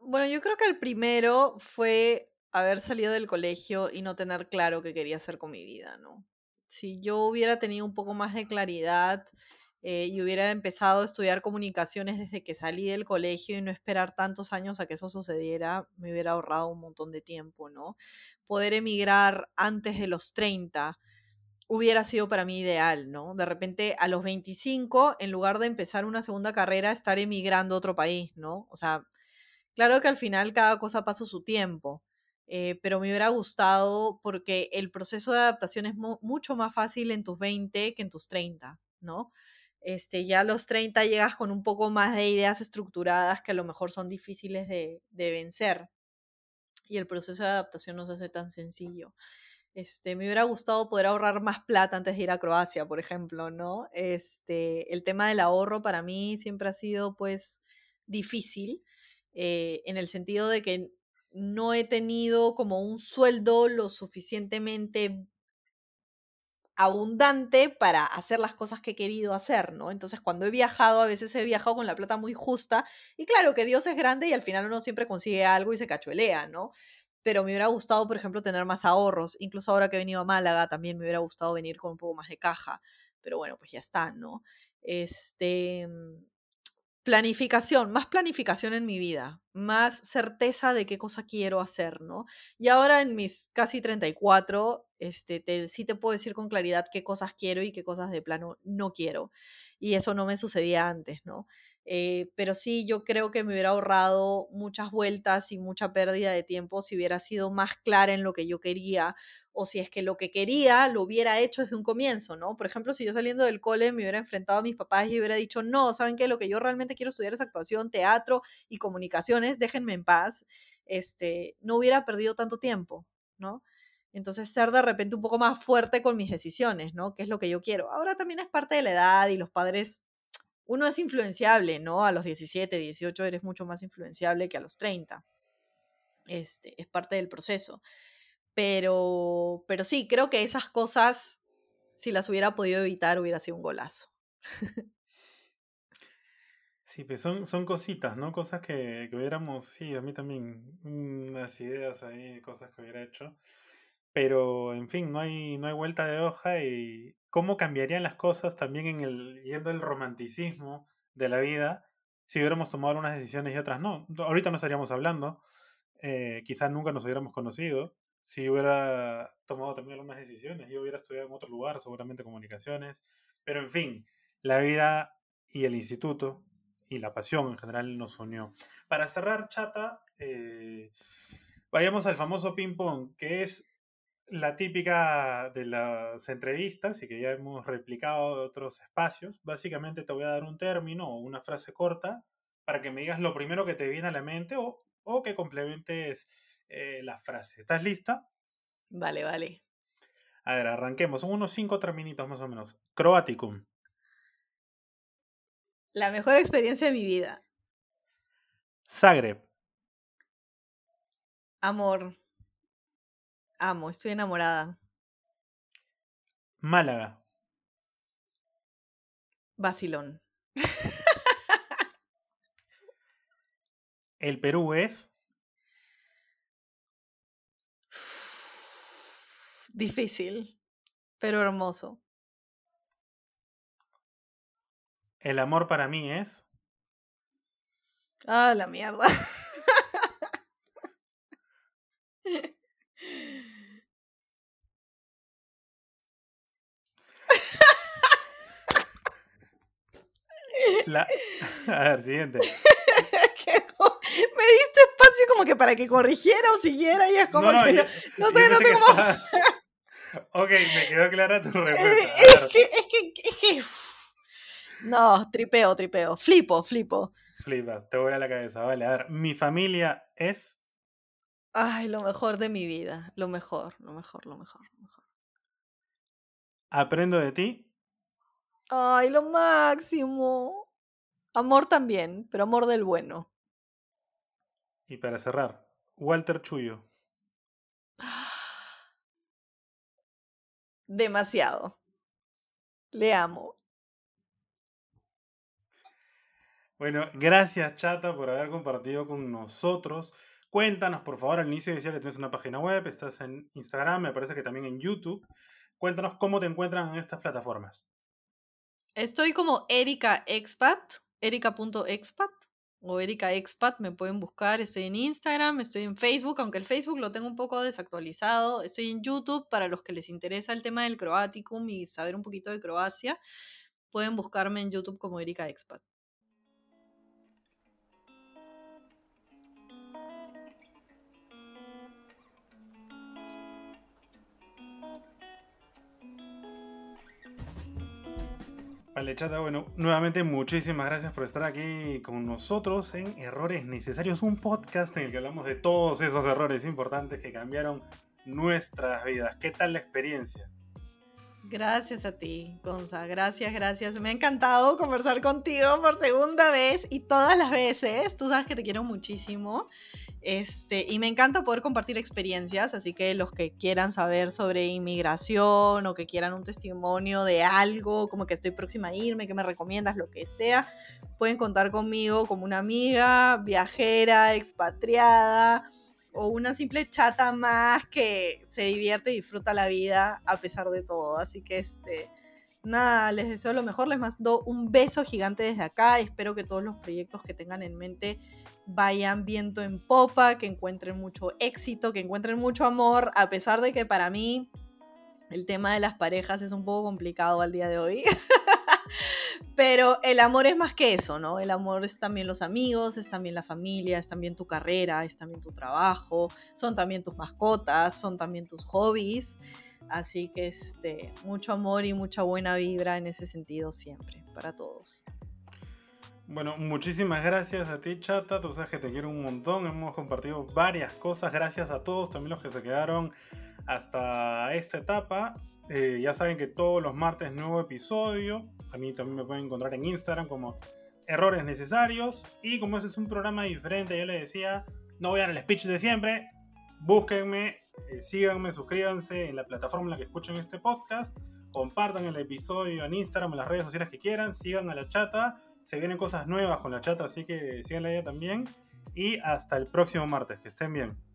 Speaker 2: bueno, yo creo que el primero fue haber salido del colegio y no tener claro qué quería hacer con mi vida, ¿no? Si yo hubiera tenido un poco más de claridad eh, y hubiera empezado a estudiar comunicaciones desde que salí del colegio y no esperar tantos años a que eso sucediera, me hubiera ahorrado un montón de tiempo, ¿no? Poder emigrar antes de los 30 hubiera sido para mí ideal, ¿no? De repente a los 25, en lugar de empezar una segunda carrera, estar emigrando a otro país, ¿no? O sea, claro que al final cada cosa pasa su tiempo, eh, pero me hubiera gustado porque el proceso de adaptación es mucho más fácil en tus 20 que en tus 30, ¿no? este, ya a los 30 llegas con un poco más de ideas estructuradas que a lo mejor son difíciles de, vencer. Y el proceso de adaptación no se hace tan sencillo. Este, me hubiera gustado poder ahorrar más plata antes de ir a Croacia, por ejemplo, ¿no? Este, el tema del ahorro para mí siempre ha sido, pues, difícil, eh, en el sentido de que no he tenido como un sueldo lo suficientemente abundante para hacer las cosas que he querido hacer, ¿no? Entonces, cuando he viajado, a veces he viajado con la plata muy justa y claro que Dios es grande y al final uno siempre consigue algo y se cachuelea, ¿no? Pero me hubiera gustado, por ejemplo, tener más ahorros. Incluso ahora que he venido a Málaga, también me hubiera gustado venir con un poco más de caja. Pero bueno, pues ya está, ¿no? Este, planificación, más planificación en mi vida, más certeza de qué cosa quiero hacer, ¿no? Y ahora en mis casi 34, este, te, sí te puedo decir con claridad qué cosas quiero y qué cosas de plano no quiero. Y eso no me sucedía antes, ¿no? Eh, pero sí, yo creo que me hubiera ahorrado muchas vueltas y mucha pérdida de tiempo si hubiera sido más clara en lo que yo quería o si es que lo que quería lo hubiera hecho desde un comienzo, ¿no? Por ejemplo, si yo saliendo del cole me hubiera enfrentado a mis papás y hubiera dicho, no, ¿saben qué? Lo que yo realmente quiero estudiar es actuación, teatro y comunicaciones, déjenme en paz, este, no hubiera perdido tanto tiempo, ¿no? Entonces, ser de repente un poco más fuerte con mis decisiones, ¿no? ¿Qué es lo que yo quiero? Ahora también es parte de la edad y los padres, uno es influenciable, ¿no? A los 17, 18 eres mucho más influenciable que a los 30. Este, es parte del proceso. Pero, pero sí, creo que esas cosas, si las hubiera podido evitar, hubiera sido un golazo.
Speaker 1: Sí, pues son, son cositas, ¿no? Cosas que, que hubiéramos, sí, a mí también, unas ideas ahí, cosas que hubiera hecho. Pero, en fin, no hay, no hay vuelta de hoja y cómo cambiarían las cosas también en el, yendo el romanticismo de la vida si hubiéramos tomado unas decisiones y otras no. Ahorita no estaríamos hablando, eh, quizás nunca nos hubiéramos conocido, si hubiera tomado también algunas decisiones, yo hubiera estudiado en otro lugar, seguramente comunicaciones, pero en fin, la vida y el instituto y la pasión en general nos unió. Para cerrar, chata, eh, vayamos al famoso ping-pong, que es la típica de las entrevistas y que ya hemos replicado de otros espacios. Básicamente te voy a dar un término o una frase corta para que me digas lo primero que te viene a la mente o, o que complementes eh, la frase. ¿Estás lista?
Speaker 2: Vale, vale.
Speaker 1: A ver, arranquemos. Son unos cinco terminitos más o menos. Croaticum.
Speaker 2: La mejor experiencia de mi vida.
Speaker 1: Zagreb.
Speaker 2: Amor. Amo, estoy enamorada.
Speaker 1: Málaga.
Speaker 2: Basilón.
Speaker 1: El Perú es.
Speaker 2: Difícil, pero hermoso.
Speaker 1: El amor para mí es.
Speaker 2: Ah, la mierda.
Speaker 1: La... A ver, siguiente.
Speaker 2: me diste espacio como que para que corrigiera o siguiera y es como
Speaker 1: No, no,
Speaker 2: que
Speaker 1: yo-
Speaker 2: no
Speaker 1: yo
Speaker 2: sé, no sé cómo.
Speaker 1: estabas- Ok, me quedó clara tu
Speaker 2: Eh,
Speaker 1: respuesta.
Speaker 2: Es que, es que, es que. No, tripeo, tripeo. Flipo, flipo.
Speaker 1: flipas, te voy a la cabeza. Vale, a ver, mi familia es.
Speaker 2: Ay, lo mejor de mi vida. Lo mejor, lo mejor, lo mejor, lo mejor.
Speaker 1: Aprendo de ti.
Speaker 2: Ay, lo máximo. Amor también, pero amor del bueno.
Speaker 1: Y para cerrar, Walter Chuyo.
Speaker 2: Demasiado. Le amo.
Speaker 1: Bueno, gracias Chata por haber compartido con nosotros. Cuéntanos, por favor, al inicio decía que tienes una página web, estás en Instagram, me parece que también en YouTube. Cuéntanos cómo te encuentran en estas plataformas.
Speaker 2: Estoy como Erika Expat, erika.expat o Erika Expat, me pueden buscar. Estoy en Instagram, estoy en Facebook, aunque el Facebook lo tengo un poco desactualizado. Estoy en YouTube para los que les interesa el tema del Croaticum y saber un poquito de Croacia. Pueden buscarme en YouTube como Erika Expat.
Speaker 1: Vale, Chata, bueno, nuevamente muchísimas gracias por estar aquí con nosotros en Errores Necesarios, un podcast en el que hablamos de todos esos errores importantes que cambiaron nuestras vidas. ¿Qué tal la experiencia?
Speaker 2: Gracias a ti, Gonza. Gracias, gracias. Me ha encantado conversar contigo por segunda vez y todas las veces. Tú sabes que te quiero muchísimo. Este, y me encanta poder compartir experiencias, así que los que quieran saber sobre inmigración o que quieran un testimonio de algo, como que estoy próxima a irme, que me recomiendas, lo que sea, pueden contar conmigo como una amiga, viajera, expatriada o una simple chata más que se divierte y disfruta la vida a pesar de todo. Así que este, nada, les deseo lo mejor, les mando un beso gigante desde acá. Espero que todos los proyectos que tengan en mente vayan viento en popa, que encuentren mucho éxito, que encuentren mucho amor, a pesar de que para mí el tema de las parejas es un poco complicado al día de hoy. Pero el amor es más que eso, ¿no? El amor es también los amigos, es también la familia, es también tu carrera, es también tu trabajo, son también tus mascotas, son también tus hobbies. Así que este, mucho amor y mucha buena vibra en ese sentido siempre, para todos.
Speaker 1: Bueno, muchísimas gracias a ti, Chata. Tú sabes que te quiero un montón. Hemos compartido varias cosas. Gracias a todos, también los que se quedaron hasta esta etapa. Eh, ya saben que todos los martes nuevo episodio. A mí también me pueden encontrar en Instagram como Errores Necesarios. Y como ese es un programa diferente, yo les decía, no voy a dar el speech de siempre. Búsquenme, eh, síganme, suscríbanse en la plataforma en la que escuchen este podcast. Compartan el episodio en Instagram, en las redes sociales que quieran. Sigan a la chata. Se vienen cosas nuevas con la chata, así que síganla ella también. Y hasta el próximo martes. Que estén bien.